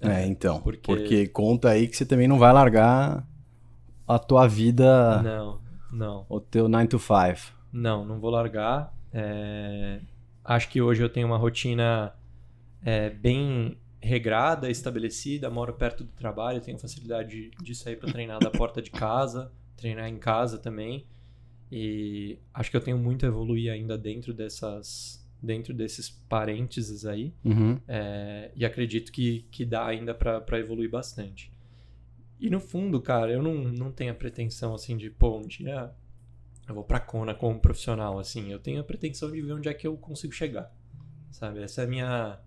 É, então. porque- Porque... conta aí que você também não vai largar a tua vida, Não, não. o teu 9 to 5. Não, não vou largar. É, Acho que hoje eu tenho uma rotina é, bem regrada, estabelecida, moro perto do trabalho, tenho facilidade de, de sair para treinar da porta de casa, treinar em casa também. E acho que eu tenho muito a evoluir ainda dentro dessas dentro desses parênteses aí. Uhum. É, e acredito que, que dá ainda para evoluir bastante. E no fundo, cara, eu não, não tenho a pretensão assim de, pô, um dia eu vou pra Kona como profissional, assim. Eu tenho a pretensão de ver onde é que eu consigo chegar, sabe? Essa é a minha...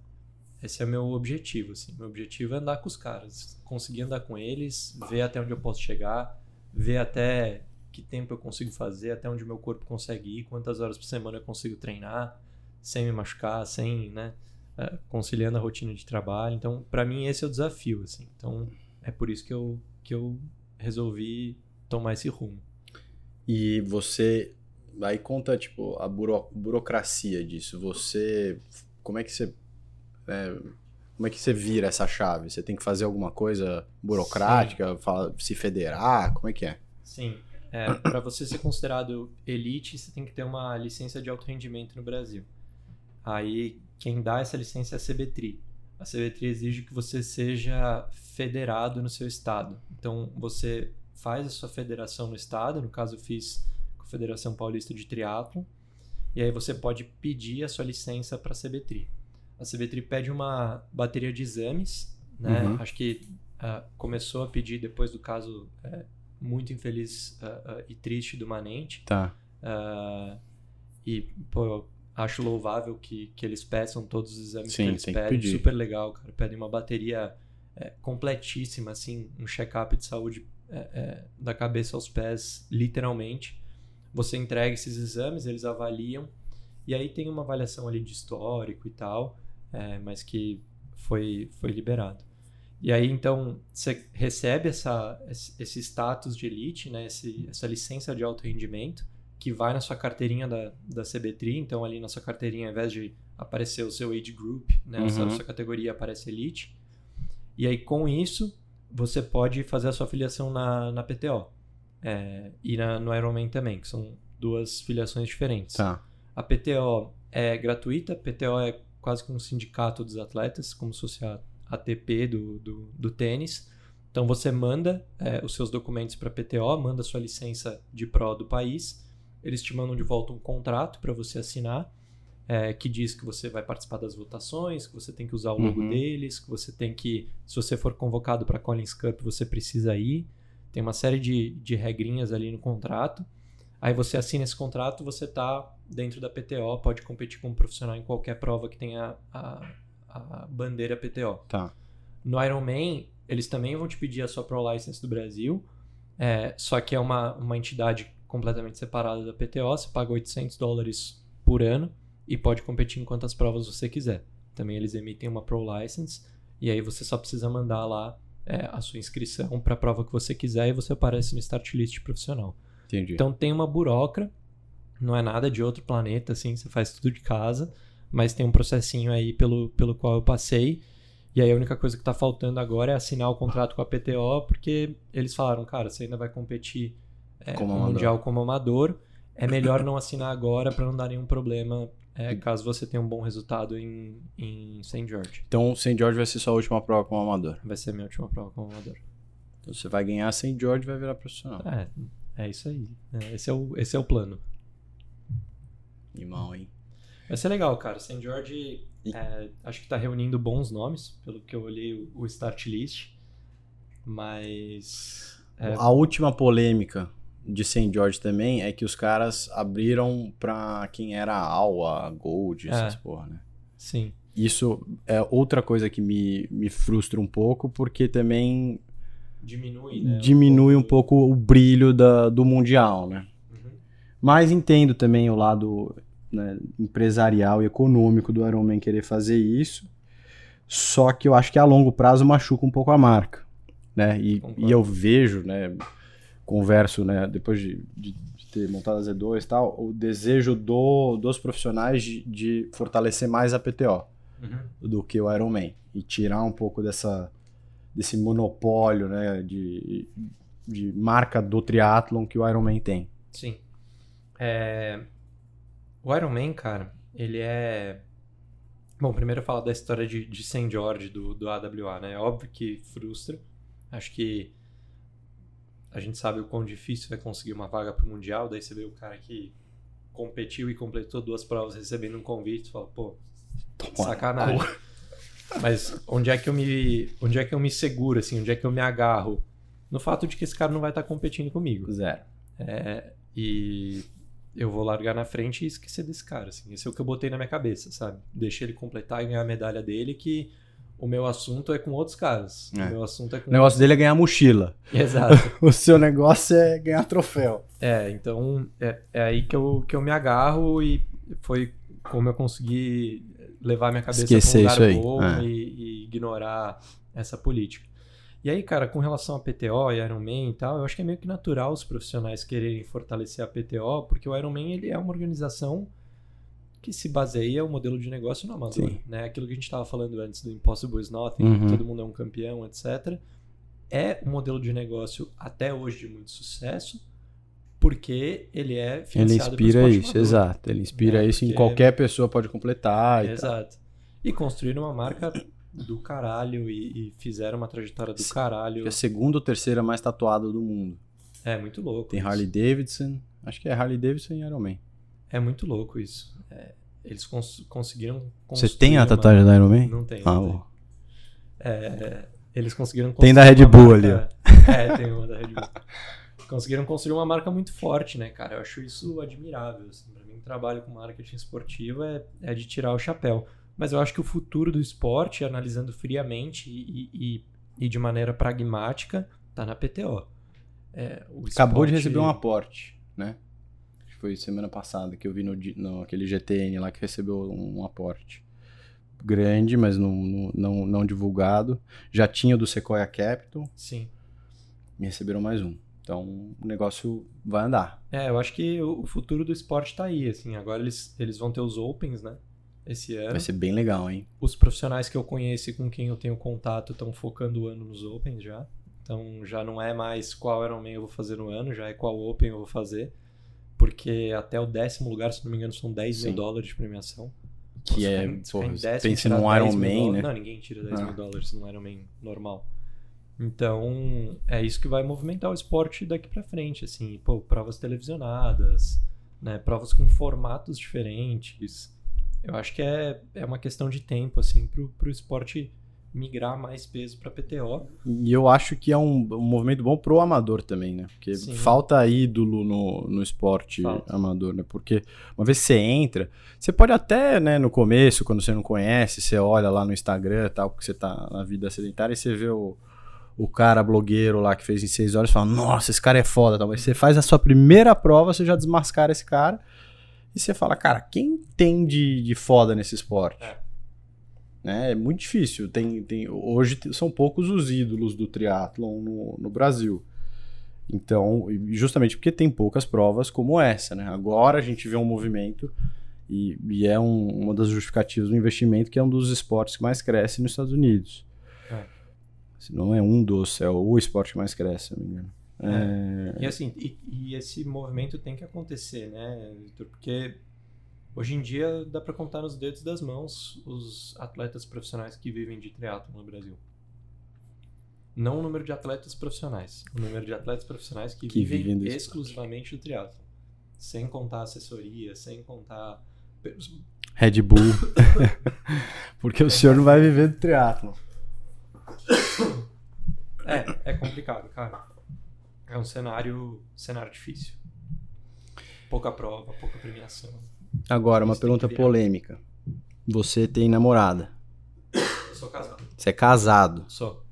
Esse é o meu objetivo, assim. Meu objetivo é andar com os caras, conseguir andar com eles, ver até onde eu posso chegar, ver até que tempo eu consigo fazer, até onde meu corpo consegue ir, quantas horas por semana eu consigo treinar, sem me machucar, sem, né, eh, conciliando a rotina de trabalho. Então, para mim esse é o desafio, assim. Então, é por isso que eu que eu resolvi tomar esse rumo. E você. Aí conta, tipo, a buro- burocracia disso. Você. Como é que você. é, como é que você vira essa chave? Você tem que fazer alguma coisa burocrática, fala- se federar? Como é que é? Sim. É, para você ser considerado elite, você tem que ter uma licença de alto rendimento no Brasil. Aí, quem dá essa licença é a CBTRI. A CBTRI exige que você seja federado no seu estado. Então, você faz a sua federação no estado, no caso eu fiz com a Federação Paulista de Triatlo, e aí você pode pedir a sua licença para a CBTRI. A CBTRI pede uma bateria de exames, né? Uhum. Acho que ah, começou a pedir depois do caso eh, muito infeliz ah, ah, e triste do Manente. Tá. Ah, e, pô, acho louvável que, que eles peçam todos os exames Sim, que eles que pedem. pedir. Super legal, cara. Pedem uma bateria é, completíssima, assim, um check-up de saúde é, é, da cabeça aos pés, literalmente. Você entrega esses exames, eles avaliam. E aí tem uma avaliação ali de histórico e tal, é, mas que foi, foi liberado. E aí, então, você recebe essa, esse status de elite, né? Esse, essa licença de alto rendimento, que vai na sua carteirinha da, da CBTRI. Então, ali na sua carteirinha, ao invés de aparecer o seu age group, né? A sua- Uhum. sua categoria aparece elite. E aí, com isso, você pode fazer a sua filiação na, na PTO. É, e na, no Ironman também, que são duas filiações diferentes. Tá. A PTO é gratuita, a PTO é quase que um sindicato dos atletas, como se fosse a ATP do, do, do tênis. Então você manda é, os seus documentos para a PTO, manda sua licença de pro do país, eles te mandam de volta um contrato para você assinar, é, que diz que você vai participar das votações, que você tem que usar o logo Uhum. deles, que você tem que, se você for convocado para a Collins Cup, você precisa ir. Tem uma série de, de regrinhas ali no contrato. Aí você assina esse contrato, você tá dentro da PTO, pode competir como profissional em qualquer prova que tenha a, a bandeira PTO. Tá. No Ironman, eles também vão te pedir a sua Pro License do Brasil, é, só que é uma, uma entidade completamente separada da PTO, você paga 800 dólares por ano e pode competir em quantas provas você quiser. Também eles emitem uma Pro License e aí você só precisa mandar lá é, a sua inscrição para a prova que você quiser e você aparece no start list profissional. Entendi. Então tem uma burocra, não é nada de outro planeta, assim, você faz tudo de casa, mas tem um processinho aí pelo, pelo qual eu passei. E aí a única coisa que tá faltando agora é assinar o contrato com a PTO, porque eles falaram, cara, você ainda vai competir é, Como no. Mundial como amador. É melhor não assinar agora para não dar nenhum problema é, caso você tenha um bom resultado em, em St. George. Então, St. George vai ser sua última prova como amador. Vai ser a minha última prova como amador. Então, você vai ganhar St. George e vai virar profissional. É, é isso aí. É, esse, é o, esse é o plano. Irmão, hein? Vai ser legal, cara. St. George E- é, acho que tá reunindo bons nomes, pelo que eu olhei o, o start list. Mas. é, A última polêmica de St. George também é que os caras abriram pra quem era Aua, Gold, essas É. porra, né? sim. Isso é outra coisa que me, me frustra um pouco, porque também Diminui, né? diminui um pouco o brilho da, do Mundial, né? Uhum. Mas entendo também o lado né, empresarial e econômico do Ironman querer fazer isso. Só que eu acho que a longo prazo machuca um pouco a marca. Né? E, e eu vejo, né, converso, né, depois de, de- de ter montado a Z2 e tal, o desejo do, dos profissionais de, de fortalecer mais a PTO do que o Ironman e tirar um pouco dessa desse monopólio, né, de, de marca do triatlon que o Ironman tem. Sim. É, O Iron Man, cara, ele é. Bom, primeiro eu falo da história de, de St. George do, do AWA, né? É óbvio que frustra. Acho que a gente sabe o quão difícil é conseguir uma vaga pro Mundial. Daí você vê o cara que competiu e completou duas provas recebendo um convite. Fala, pô, sacanagem. Mas onde é que eu me, onde é que eu me seguro, assim? Onde é que eu me agarro? No fato de que esse cara não vai estar competindo comigo. Zero. É, e eu vou largar na frente e esquecer desse cara, assim. Esse é o que eu botei na minha cabeça, sabe? Deixei ele completar e ganhar a medalha dele, que o meu assunto é com outros caras. É. O meu assunto é com... O negócio dele é ganhar mochila. Exato. O seu negócio é ganhar troféu. É, então é, é aí que eu, que eu me agarro e foi como eu consegui levar minha cabeça Esquecer pra um lugar isso aí, bom é. e, e ignorar essa política. E aí, cara, com relação a PTO e Ironman e tal, eu acho que é meio que natural os profissionais quererem fortalecer a PTO, porque o Ironman ele é uma organização que se baseia o modelo de negócio no amador, Sim. né? Aquilo que a gente estava falando antes do Impossible is Nothing, Uhum. todo mundo é um campeão, etc. É um modelo de negócio até hoje de muito sucesso, porque ele é Ele financiado pelo inspira isso, amador. exato. Ele inspira É, isso em porque- qualquer pessoa pode completar e. Exato. E construíram uma marca do caralho e, e fizeram uma trajetória do caralho. É a segunda ou terceira mais tatuada do mundo. É muito louco. Tem isso. Harley Davidson. Acho que é Harley Davidson e Ironman. É muito louco isso. É, eles cons- conseguiram. Você tem a uma- tatuagem da Ironman? Não tem. Ah, não. É, eles conseguiram Tem da Red uma Bull marca- É, tem uma da Red Bull. Conseguiram construir uma marca muito forte, né, cara? Eu acho isso admirável. Assim. Pra mim, trabalho com marketing esportivo é, é de tirar o chapéu. Mas eu acho que o futuro do esporte, analisando friamente e, e, e de maneira pragmática, tá na PTO. É, o Acabou de esporte- receber um aporte, né? Acho que foi semana passada que eu vi no, no aquele GTN lá que recebeu um aporte. Grande, mas não, não, não, divulgado. Já tinha o do Sequoia Capital Sim. e receberam mais um. Então o negócio vai andar. É, eu acho que o o futuro do esporte tá aí, assim. Agora eles, eles vão ter os Opens, né? Esse ano. Vai ser bem legal, hein? Os profissionais que eu conheço e com quem eu tenho contato estão focando o ano nos Opens já. Então já não é mais qual Ironman eu vou fazer no ano, já é qual Open eu vou fazer. Porque até o décimo lugar, se não me engano, são 10 mil Sim. dólares de premiação. Que Nossa, é, você décimo, pensa num 10 mil Ironman, né? Não, ninguém tira 10 mil Ah. dólares num Ironman normal. Então, é isso que vai movimentar o esporte daqui pra frente, assim, pô, provas televisionadas, né, provas com formatos diferentes. Eu acho que é, é uma questão de tempo, assim, pro, pro esporte migrar mais peso pra PTO. E eu acho que é um, um movimento bom pro amador também, né? Porque Sim. falta ídolo no, no esporte Falta. amador, né? Porque uma vez que você entra, você pode até, né, no começo, quando você não conhece, você olha lá no Instagram e tal, porque você tá na vida sedentária e você vê o, o cara blogueiro lá que fez em seis horas e fala, nossa, esse cara é foda, tal. mas você faz a sua primeira prova, você já desmascara esse cara e você fala, cara, quem tem de, de foda nesse esporte? É. Né? É muito difícil. Tem, tem, hoje são poucos os ídolos do triatlon no, no Brasil. Então, justamente porque tem poucas provas como essa, né? Agora a gente vê um movimento e, e é um- uma das justificativas do investimento que é um dos esportes que mais cresce nos Estados Unidos. É. Se não é um dos, é o esporte que mais cresce, se não me engano. É, E assim, e, e esse movimento tem que acontecer, né, Vitor? Porque hoje em dia dá pra contar nos dedos das mãos os atletas profissionais que vivem de triatlo no Brasil. Não o número de atletas profissionais, o número de atletas profissionais que, Que vivem, vivem exclusivamente do triatlo. Sem contar assessoria, sem contar Red Bull. porque o senhor não vai viver do triatlon. É, é complicado, cara. É um cenário, cenário difícil. Pouca prova, pouca premiação. Agora, uma Isso pergunta polêmica. Você tem namorada. Eu sou casado. Você é casado. Sou.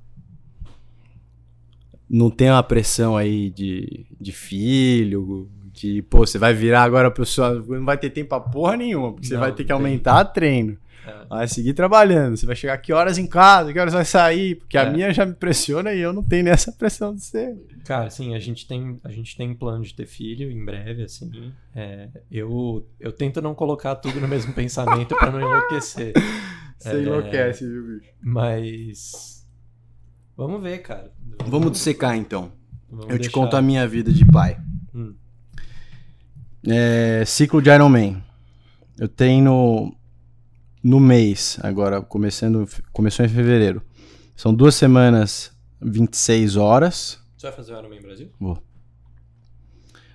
Não tem uma pressão aí de, de filho, Que, pô, você vai virar agora pro seu. Não vai ter tempo pra porra nenhuma, porque você Não, vai ter que não tem. aumentar treino. É. Vai seguir trabalhando. Você vai chegar que horas em casa, que horas vai sair, porque a É. minha já me pressiona e eu não tenho nessa pressão de ser. Cara, sim, a gente tem, a gente tem plano de ter filho em breve, assim. É, eu, eu tento não colocar tudo no mesmo pensamento pra não enlouquecer. Você É. enlouquece, viu, bicho? Mas. Vamos ver, cara. Vamos dissecar então. Vamos Eu te deixar- conto a minha vida de pai. Hum. É, ciclo de Ironman. Eu treino no mês, agora começando, começou em fevereiro. São duas semanas, 26 horas. Você vai fazer o Ironman Brasil? Vou.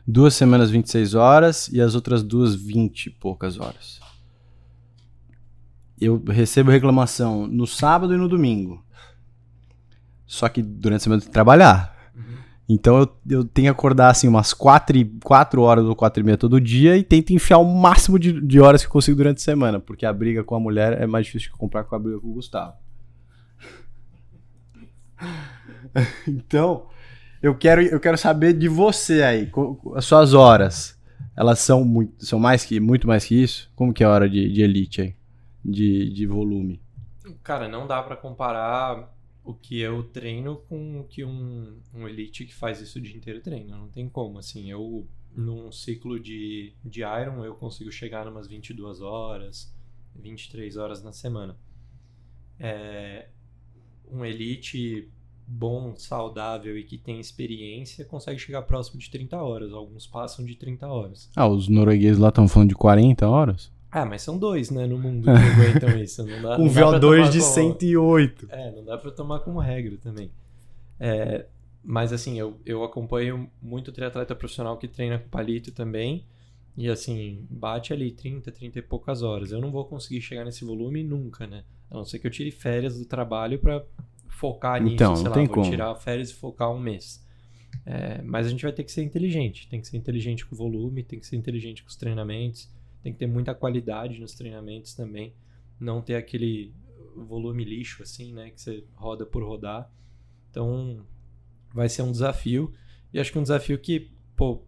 Duas semanas, 26 horas e as outras duas, 20 e poucas horas. Eu recebo reclamação no sábado e no domingo. Só que durante a semana eu tenho que trabalhar. Então eu, eu tenho que acordar assim umas 4, e, 4 horas ou 4 e meia todo dia e tento enfiar o máximo de, de horas que eu consigo durante a semana, porque a briga com a mulher é mais difícil de comprar com a briga com o Gustavo. então, eu quero, eu quero saber de você aí, as suas horas. Elas são muito, são mais que muito mais que isso? Como que é a hora de, de elite aí? De, de volume. Cara, não dá pra comparar o que eu treino com o que um, um elite que faz isso o dia inteiro treina. Não tem como. Assim, eu, num ciclo de, de Iron, eu consigo chegar numas 22 horas, 23 horas na semana. É, um elite bom, saudável e que tem experiência consegue chegar próximo de 30 horas. Alguns passam de 30 horas. Ah, os noruegueses lá estão falando de 40 horas? Ah, mas são dois, né, no mundo que aguentam isso. Não dá, Com não dá pra VO2 tomar de como- 108. É, não dá pra tomar como regra também. É, mas assim, eu, eu acompanho muito triatleta profissional que treina com palito também. E assim, bate ali 30, 30 e poucas horas. Eu não vou conseguir chegar nesse volume nunca, né? A não ser que eu tire férias do trabalho pra focar nisso. Então, sei não lá, tem vou como. tirar férias e focar um mês. É, mas a gente vai ter que ser inteligente. Tem que ser inteligente com o volume, tem que ser inteligente com os treinamentos. Tem que ter muita qualidade nos treinamentos também. Não ter aquele volume lixo, assim, né? Que você roda por rodar. Então, vai ser um desafio. E acho que um desafio que, pô,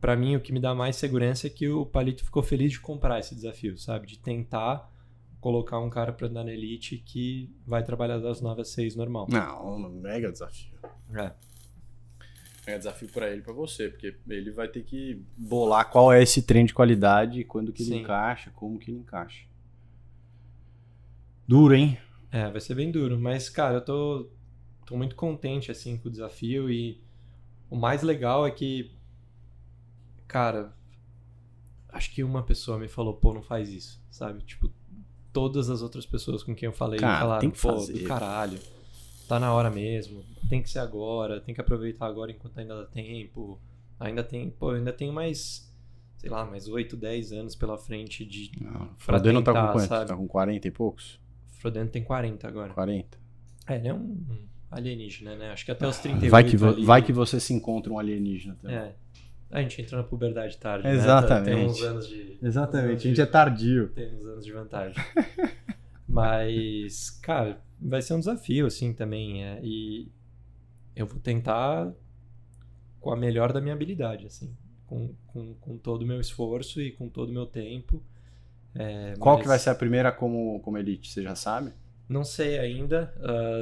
pra mim o que me dá mais segurança é que o Palito ficou feliz de comprar esse desafio, sabe? De tentar colocar um cara pra andar na Elite que vai trabalhar das 9 às 6 normal. Não, mega desafio. É. Mega desafio pra ele e pra você, porque ele vai ter que bolar qual é esse trem de qualidade, quando que ele Sim. encaixa, como que ele encaixa. Duro, hein? É, vai ser bem duro, mas cara, eu tô, tô muito contente assim com o desafio e o mais legal é que, cara, acho que uma pessoa me falou, pô, não faz isso, sabe? Tipo, todas as outras pessoas com quem eu falei Cara, falaram, tem que pô, fazer. do caralho, tá na hora mesmo, tem que ser agora, tem que aproveitar agora enquanto ainda dá tempo, ainda tem, pô, ainda tenho mais, sei lá, mais 8, 10 anos pela frente de... Não, Frodeno tá tentar, com quanto? sabe? Tá com 40 e poucos? Frodeno tem 40 agora. 40. É, ele é um alienígena, né? Acho que até os 38 Vai que, ali- vai que você se encontra um alienígena também. É. A gente entrou na puberdade tarde, né? Exatamente. Tem uns anos de... Exatamente, uns a gente é anos tardio. de- Tem uns anos de vantagem. Mas, cara, vai ser um desafio, assim, também. é, e eu vou tentar com a melhor da minha habilidade, assim. Com, com, com todo o meu esforço e com todo o meu tempo. É, Qual mas- que vai ser a primeira como, como elite, você já sabe? Não sei ainda.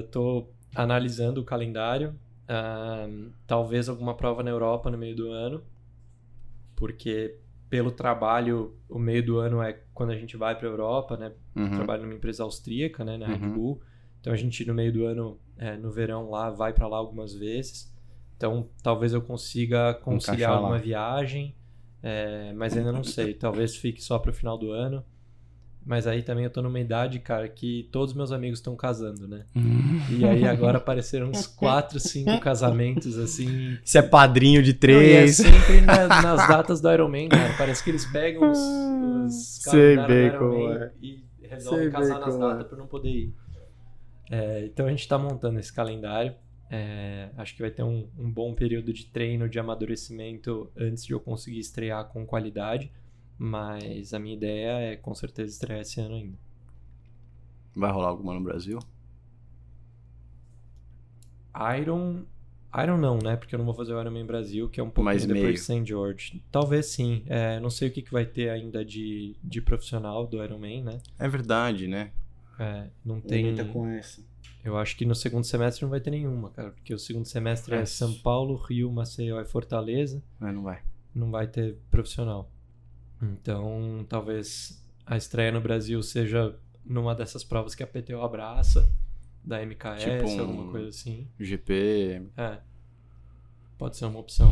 Estou analisando o calendário. Ah, talvez alguma prova na Europa no meio do ano, porque pelo trabalho o meio do ano é quando a gente vai para a Europa, né? Uhum. Trabalho numa empresa austríaca, né? Na Red Uhum. Bull. Então a gente no meio do ano, é, no verão lá, vai para lá algumas vezes. Então talvez eu consiga conciliar alguma viagem, é, mas ainda não sei. Talvez fique só para o final do ano. Mas aí também eu tô numa idade, cara, que todos meus amigos estão casando, né? E aí agora apareceram uns 4, 5 casamentos, assim. Você é padrinho de Não, e é três. sempre na- nas datas do Iron Man, cara. Parece que eles pegam os, os Sei calendários bem do Iron como Man é. e resolvem Sei casar nas como datas é. pra não poder ir. É, então a gente tá montando esse calendário. É, acho que vai ter um, um bom período de treino, de amadurecimento antes de eu conseguir estrear com qualidade. Mas a minha ideia é com certeza estrear esse ano ainda. Vai rolar alguma no Brasil? Iron, Iron não, né? Porque eu não vou fazer o Ironman Brasil, que é um pouco Mais depois meio. de St. George. Talvez sim. É, não sei o que, que vai ter ainda de, de profissional do Ironman, né? É verdade, né? É, não tem. Tá com essa. Eu acho que no segundo semestre não vai ter nenhuma, cara. Porque o segundo semestre é, É. São Paulo, Rio, Maceió e Fortaleza. É, não vai. Não vai ter profissional. Então, talvez a estreia no Brasil seja numa dessas provas que a PTO abraça, da MKS, Tipo um- alguma coisa assim. GP, É. Pode ser uma opção.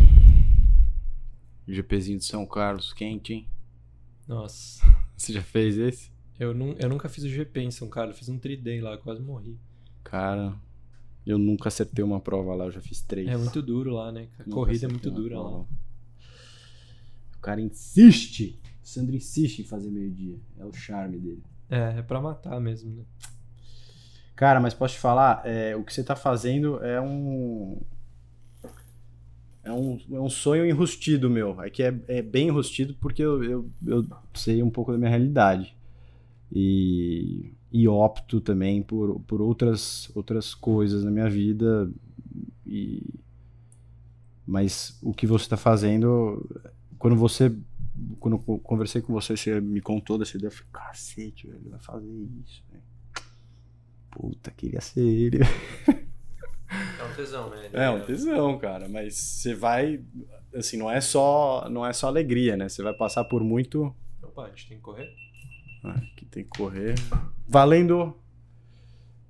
GPzinho de São Carlos, quente, hein? Nossa. Você já fez esse? Eu, nu- eu nunca fiz o GP em São Carlos, eu fiz um 3D lá, quase morri. Cara, eu nunca acertei uma prova lá, eu já fiz três. É muito duro lá, né? A corrida é muito dura prova lá. O cara insiste. O Sandro insiste em fazer meio-dia. É o charme dele. É, é pra matar mesmo, né? Cara, mas posso te falar, é, o que você tá fazendo é um. É um, é um sonho enrustido meu. É que é, é bem enrustido porque eu, eu, eu sei um pouco da minha realidade. E, e opto também por, por outras, outras coisas na minha vida. E, mas o que você tá fazendo. Quando você. Quando eu conversei com você, você me contou dessa ideia. Eu falei, cacete, velho, ele vai fazer isso, velho. Puta, queria ser ele. É um tesão, né? É um tesão, cara, mas você vai assim, não é só, não é só alegria, né? Você vai passar por muito, Opa, a gente tem que correr? ah, que tem que correr. Valendo.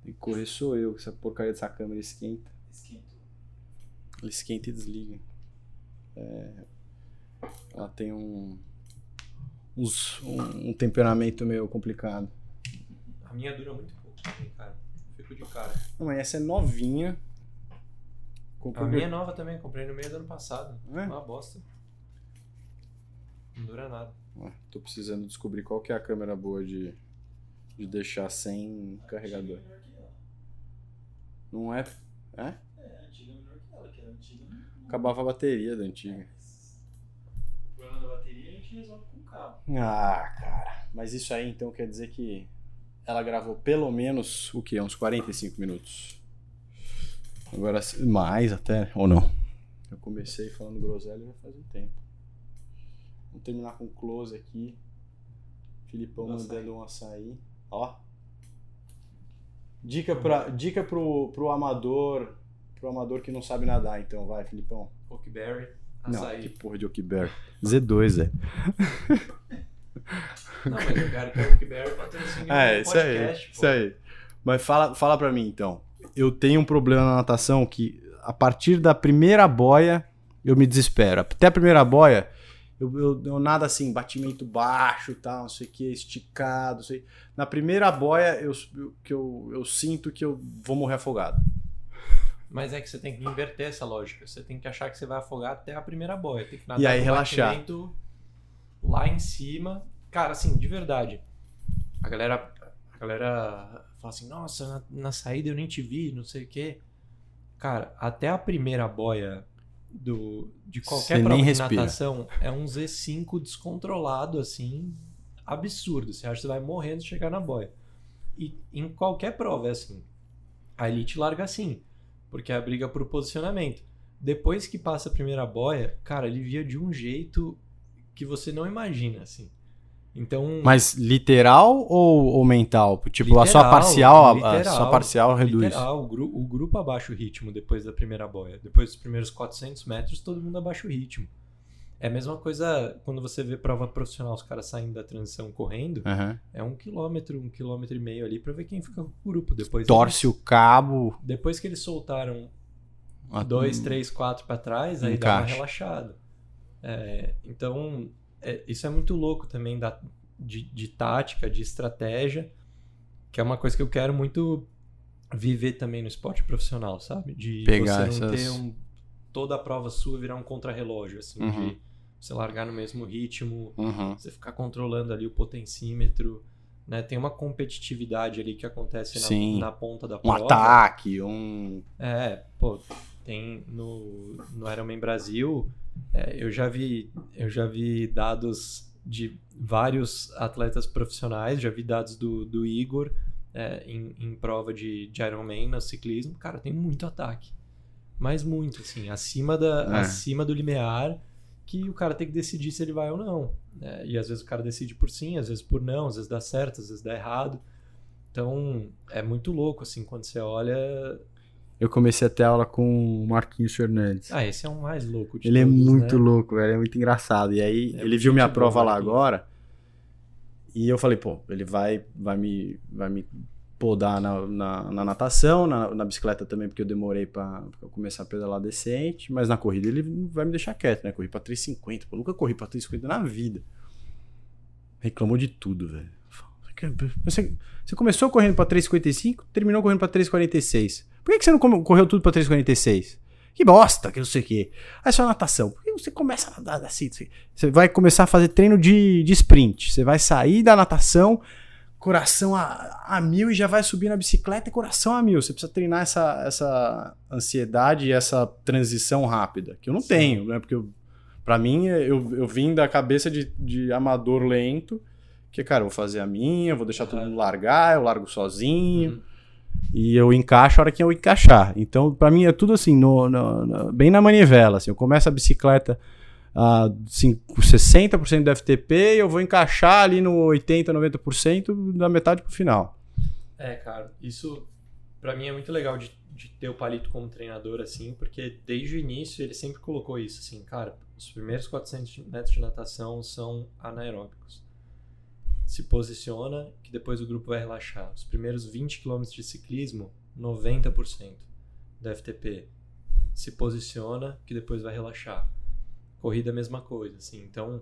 Tem que correr sou eu, que essa porcaria dessa câmera esquenta. Esquento. Ela esquenta e desliga. É, ela tem um uns- um, um temperamento meio complicado. A minha dura muito pouco também, cara. Fico de cara. Não, mas essa é novinha. Comprei A minha é nova também, comprei no meio do ano passado. É? Uma bosta. Não dura nada. Ué, tô precisando descobrir qual que é a câmera boa de, de deixar sem carregador. Antiga é melhor que ela. Não é? É? É, a antiga é melhor que ela, que era antiga. Acabava a bateria da antiga. O problema da bateria a gente resolve com o cabo. Ah, cara. Mas isso aí então quer dizer que ela gravou pelo menos o quê? Uns 45 minutos. Agora, mais até, ou não? Eu comecei falando groselha já faz um tempo. Vamos terminar com close aqui. Filipão açaí. mandando um açaí. Ó. Dica, pra, dica pro, pro amador. Pro amador que não sabe nadar, então, vai, Filipão. Oakberry, Não, açaí. que porra de Oakberry. Z2, é. Não, mas eu quero que o Oakberry patrocine É, o isso aí, podcast, pô. isso aí. Mas fala, fala pra mim, então. Eu tenho um problema na natação que, a partir da primeira boia, eu me desespero. Até a primeira boia, eu, eu, eu nado assim, batimento baixo, tal, não sei o que, esticado, não sei. Na primeira boia, eu, eu, que eu, eu sinto que eu vou morrer afogado. Mas é que você tem que inverter essa lógica. Você tem que achar que você vai afogar até a primeira boia. Tem que E aí relaxar. lá em cima. Cara, assim, de verdade. A galera, a galera fala assim, nossa, na, na saída eu nem te vi, não sei o quê. Cara, até a primeira boia do, de qualquer Você prova de natação é um Z5 descontrolado, assim, absurdo. Você acha que você vai morrendo de chegar na boia. E em qualquer prova é assim. A elite larga assim, porque é a briga por posicionamento. Depois que passa a primeira boia, cara, ele via de um jeito que você não imagina, assim. Então, Mas literal ou, ou mental? Tipo, a sua Literal, parcial, a- a, literal, sua parcial reduz. literal, o, gru- o grupo abaixa o ritmo depois da primeira boia. Depois dos primeiros 400 metros, todo mundo abaixa o ritmo. É a mesma coisa quando você vê prova profissional, os caras saindo da transição correndo, Aham. é um quilômetro, um quilômetro e meio ali pra ver quem fica com o grupo. Depois Torce eles, o cabo. depois que eles soltaram a- dois, três, quatro pra trás, aí dá uma relaxada. É, então, é, isso é muito louco também da, de, de tática, de estratégia, que é uma coisa que eu quero muito viver também no esporte profissional, sabe? De Pegar você não essas- ter um, toda a prova sua virar um contrarrelógio, assim, Uhum. de você largar no mesmo ritmo, Uhum. você ficar controlando ali o potencímetro, né? Tem uma competitividade ali que acontece na, na ponta da Um prova. ataque, um. É, pô, tem no, no Ironman Brasil, é, eu já vi eu já vi dados de vários atletas profissionais, já vi dados do, do Igor é, em, em prova de, de Ironman no ciclismo, cara, tem muito ataque. Mas muito, assim, acima, da, É. acima do limiar, que o cara tem que decidir se ele vai ou não. né? E às vezes o cara decide por sim, às vezes por não, às vezes dá certo, às vezes dá errado. Então, é muito louco, assim, quando você olha. Eu comecei a ter aula com o Marquinhos Fernandes. Ah, esse é o mais louco de Ele é todos, muito né? louco, velho. É muito engraçado. E aí, É ele viu minha prova lá agora. E eu falei, pô, ele vai, vai, me, vai me podar na, na, na natação, na, na bicicleta também, porque eu demorei eu começar a pedalar decente. Mas na corrida ele vai me deixar quieto, né? Corri pra 3,50. Pô, nunca corri pra 3,50 na vida. Reclamou de tudo, velho. Você, você começou correndo pra 3,55, terminou correndo pra 3,46. Por que, que você não correu tudo pra 3,46? Que bosta, que não sei o quê. Aí só natação. Por que você começa a nadar assim? Você vai começar a fazer treino de, de sprint. Você vai sair da natação, coração a, a mil e já vai subir na bicicleta e coração a mil. Você precisa treinar essa, essa ansiedade e essa transição rápida, que eu não Sim. tenho, né? Porque pra mim, eu, eu vim da cabeça de, de amador lento, que, cara, eu vou fazer a minha, vou deixar todo Aham. mundo largar, eu largo sozinho. Uhum. E eu encaixo a hora que eu encaixar. Então, pra mim, é tudo assim, no, no- no- bem na manivela. Assim, eu começo a bicicleta cinco- 60% do FTP e eu vou encaixar ali no 80%, 90% da metade pro final. É, cara, isso pra mim é muito legal de, de ter o Palito como treinador, assim, porque desde o início ele sempre colocou isso, assim, cara, os primeiros 400 metros de natação são anaeróbicos. Se posiciona que depois o grupo vai relaxar. Os primeiros 20 km de ciclismo, 90% do FTP. Se posiciona que depois vai relaxar. Corrida é a mesma coisa, assim, então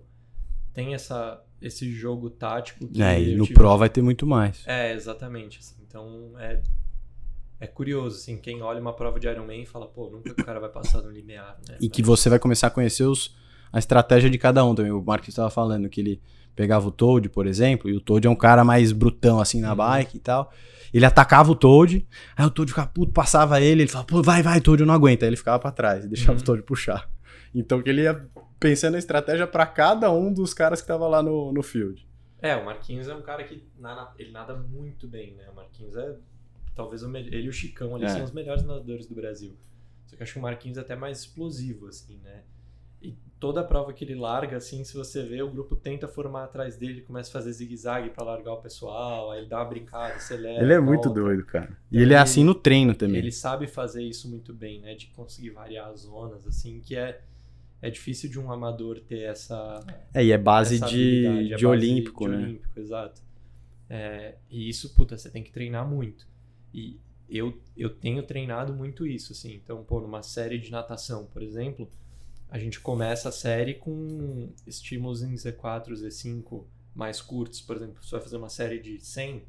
tem essa, esse jogo tático que É, e no tive- Pro vai ter muito mais. é, exatamente. assim. Então é, é curioso, assim, quem olha uma prova de Ironman e fala, pô, nunca que o cara vai passar no limiar, né? E que você vai começar a conhecer os, a estratégia de cada um também. O Marcos estava falando que ele pegava o Toad, por exemplo, e o Toad é um cara mais brutão assim na Uhum. bike e tal. Ele atacava o Toad, aí o Toad ficava puto, passava ele, ele falava, pô, vai, vai, Toad, eu não aguento. Aí ele ficava pra trás e deixava Uhum. o Toad puxar. Então que ele ia pensando a estratégia pra cada um dos caras que tava lá no, no field. É, o Marquinhos é um cara que nada, ele nada muito bem, né? O Marquinhos é talvez o melhor. Ele e o Chicão ali É. são os melhores nadadores do Brasil. Só que eu acho que o Marquinhos é até mais explosivo, assim, né? E toda a prova que ele larga, assim, se você vê, o grupo tenta formar atrás dele, começa a fazer zigue-zague pra largar o pessoal, aí ele dá uma brincada, acelera. ele é muito volta. doido, cara. E Então ele é ele- assim no treino também. Ele sabe fazer isso muito bem, né? De conseguir variar as zonas, assim, que é, é difícil de um amador ter essa, É, e é base de, habilidade, de é base olímpico, de né? olímpico, exato. É, e isso, puta, você tem que treinar muito. E eu, eu tenho treinado muito isso, assim. Então, pô, numa série de natação, por exemplo, a gente começa a série com estímulos em Z4, Z5 mais curtos. Por exemplo, você vai fazer uma série de 100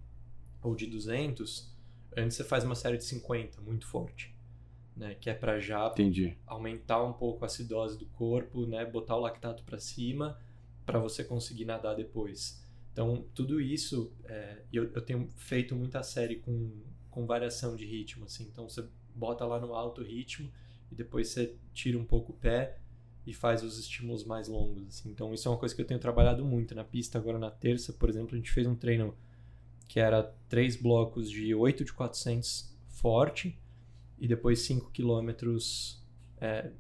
ou de 200, antes você faz uma série de 50, muito forte. Né, que é para já Entendi. aumentar um pouco a acidose do corpo, né, botar o lactato para cima para você conseguir nadar depois. Então, tudo isso, é, eu, eu tenho feito muita série com, com variação de ritmo, assim. Então, você bota lá no alto ritmo e depois você tira um pouco o pé e faz os estímulos mais longos, assim. Então, isso é uma coisa que eu tenho trabalhado muito na pista. Agora, na terça, por exemplo, a gente fez um treino que era três blocos de 8 de 400 forte e depois 5 quilômetros é,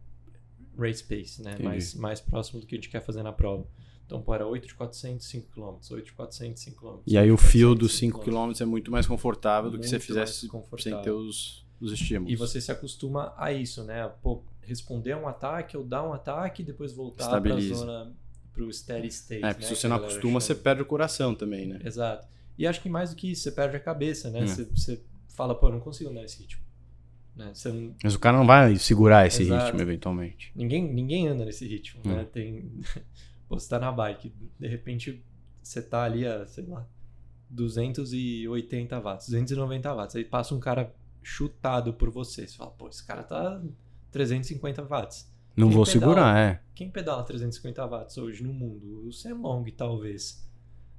race pace, né? Entendi. Mais, mais próximo do que a gente quer fazer na prova. Então, pô, era 8 de 400, 5 km, 8 de 400, 5 km. E aí o fio dos 5 km é muito mais confortável do que se fizesse sem ter os, os estímulos. E você se acostuma a isso, né? Pô, responder a um ataque, ou dar um ataque e depois voltar para a zona, para o steady state. É, né? porque se que você não acostuma, você perde o coração também, né? Exato. E acho que mais do que isso, você perde a cabeça, né? É. Você, você fala, pô, eu não consigo andar nesse ritmo. Né? Não, Mas o cara não vai segurar esse Exato. ritmo eventualmente. Ninguém, ninguém anda nesse ritmo, Hum. né? Tem... Você tá na bike, de repente você tá ali a, sei lá, 280 watts, 290 watts. Aí passa um cara chutado por você. Você fala, pô, esse cara tá 350 watts. Não Quem vou pedala- segurar, é. Quem pedala 350 watts hoje no mundo? O Sam Long, talvez.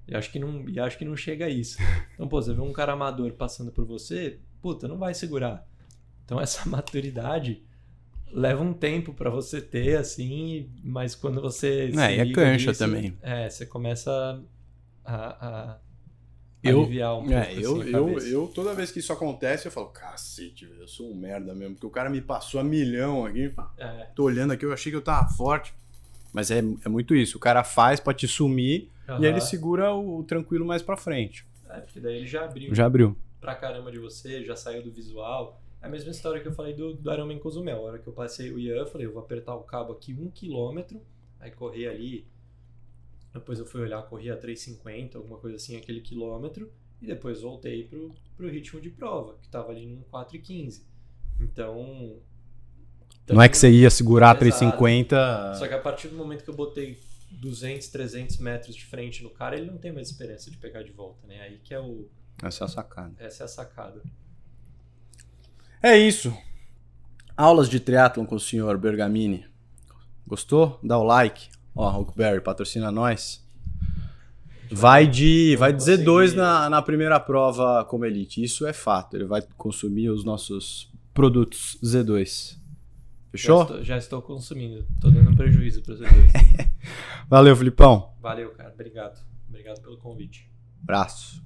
E acho que não, e acho que não chega a isso. Então, pô, você vê um cara amador passando por você, puta, não vai segurar. Então, essa maturidade leva um tempo pra você ter, assim, mas quando você. É, e é liga cancha nisso, também. É, você começa a, a, Eu, aliviar um pouco. é, eu, assim, a eu, eu, toda vez que isso acontece, eu falo, cacete, eu sou um merda mesmo, porque o cara me passou a milhão aqui. É, Tô olhando aqui, eu achei que eu tava forte. Mas é, é muito isso. O cara faz pra te sumir e aí ele segura o tranquilo mais pra frente. É, porque daí ele já abriu Já abriu. pra caramba de você, já saiu do visual. É a mesma história que eu falei do, do Ironman Cozumel. A hora que eu passei o Ian, eu falei, eu vou apertar o cabo aqui um quilômetro, aí correr ali. Depois eu fui olhar, corri a 3,50, alguma coisa assim, aquele quilômetro. E depois voltei pro, pro ritmo de prova, que tava ali num 4,15. Então... Não é que você ia segurar Exato. 350. Só que a partir do momento que eu botei 200, 300 metros de frente no cara, ele não tem mais esperança de pegar de volta, né? Aí que é o... Essa é a sacada. Essa é a sacada. É isso. Aulas de triatlon com o senhor Bergamini. Gostou? Dá o like. Ó, Huckberry, patrocina nós. Vai de, vai de conseguir. Z2 na, na primeira prova como elite. Isso é fato. Ele vai consumir os nossos produtos Z2. Já Fechou? estou, já estou consumindo. Tô dando um prejuízo para vocês dois. Valeu, Filipão. Valeu, cara. Obrigado. Obrigado pelo convite. Abraço.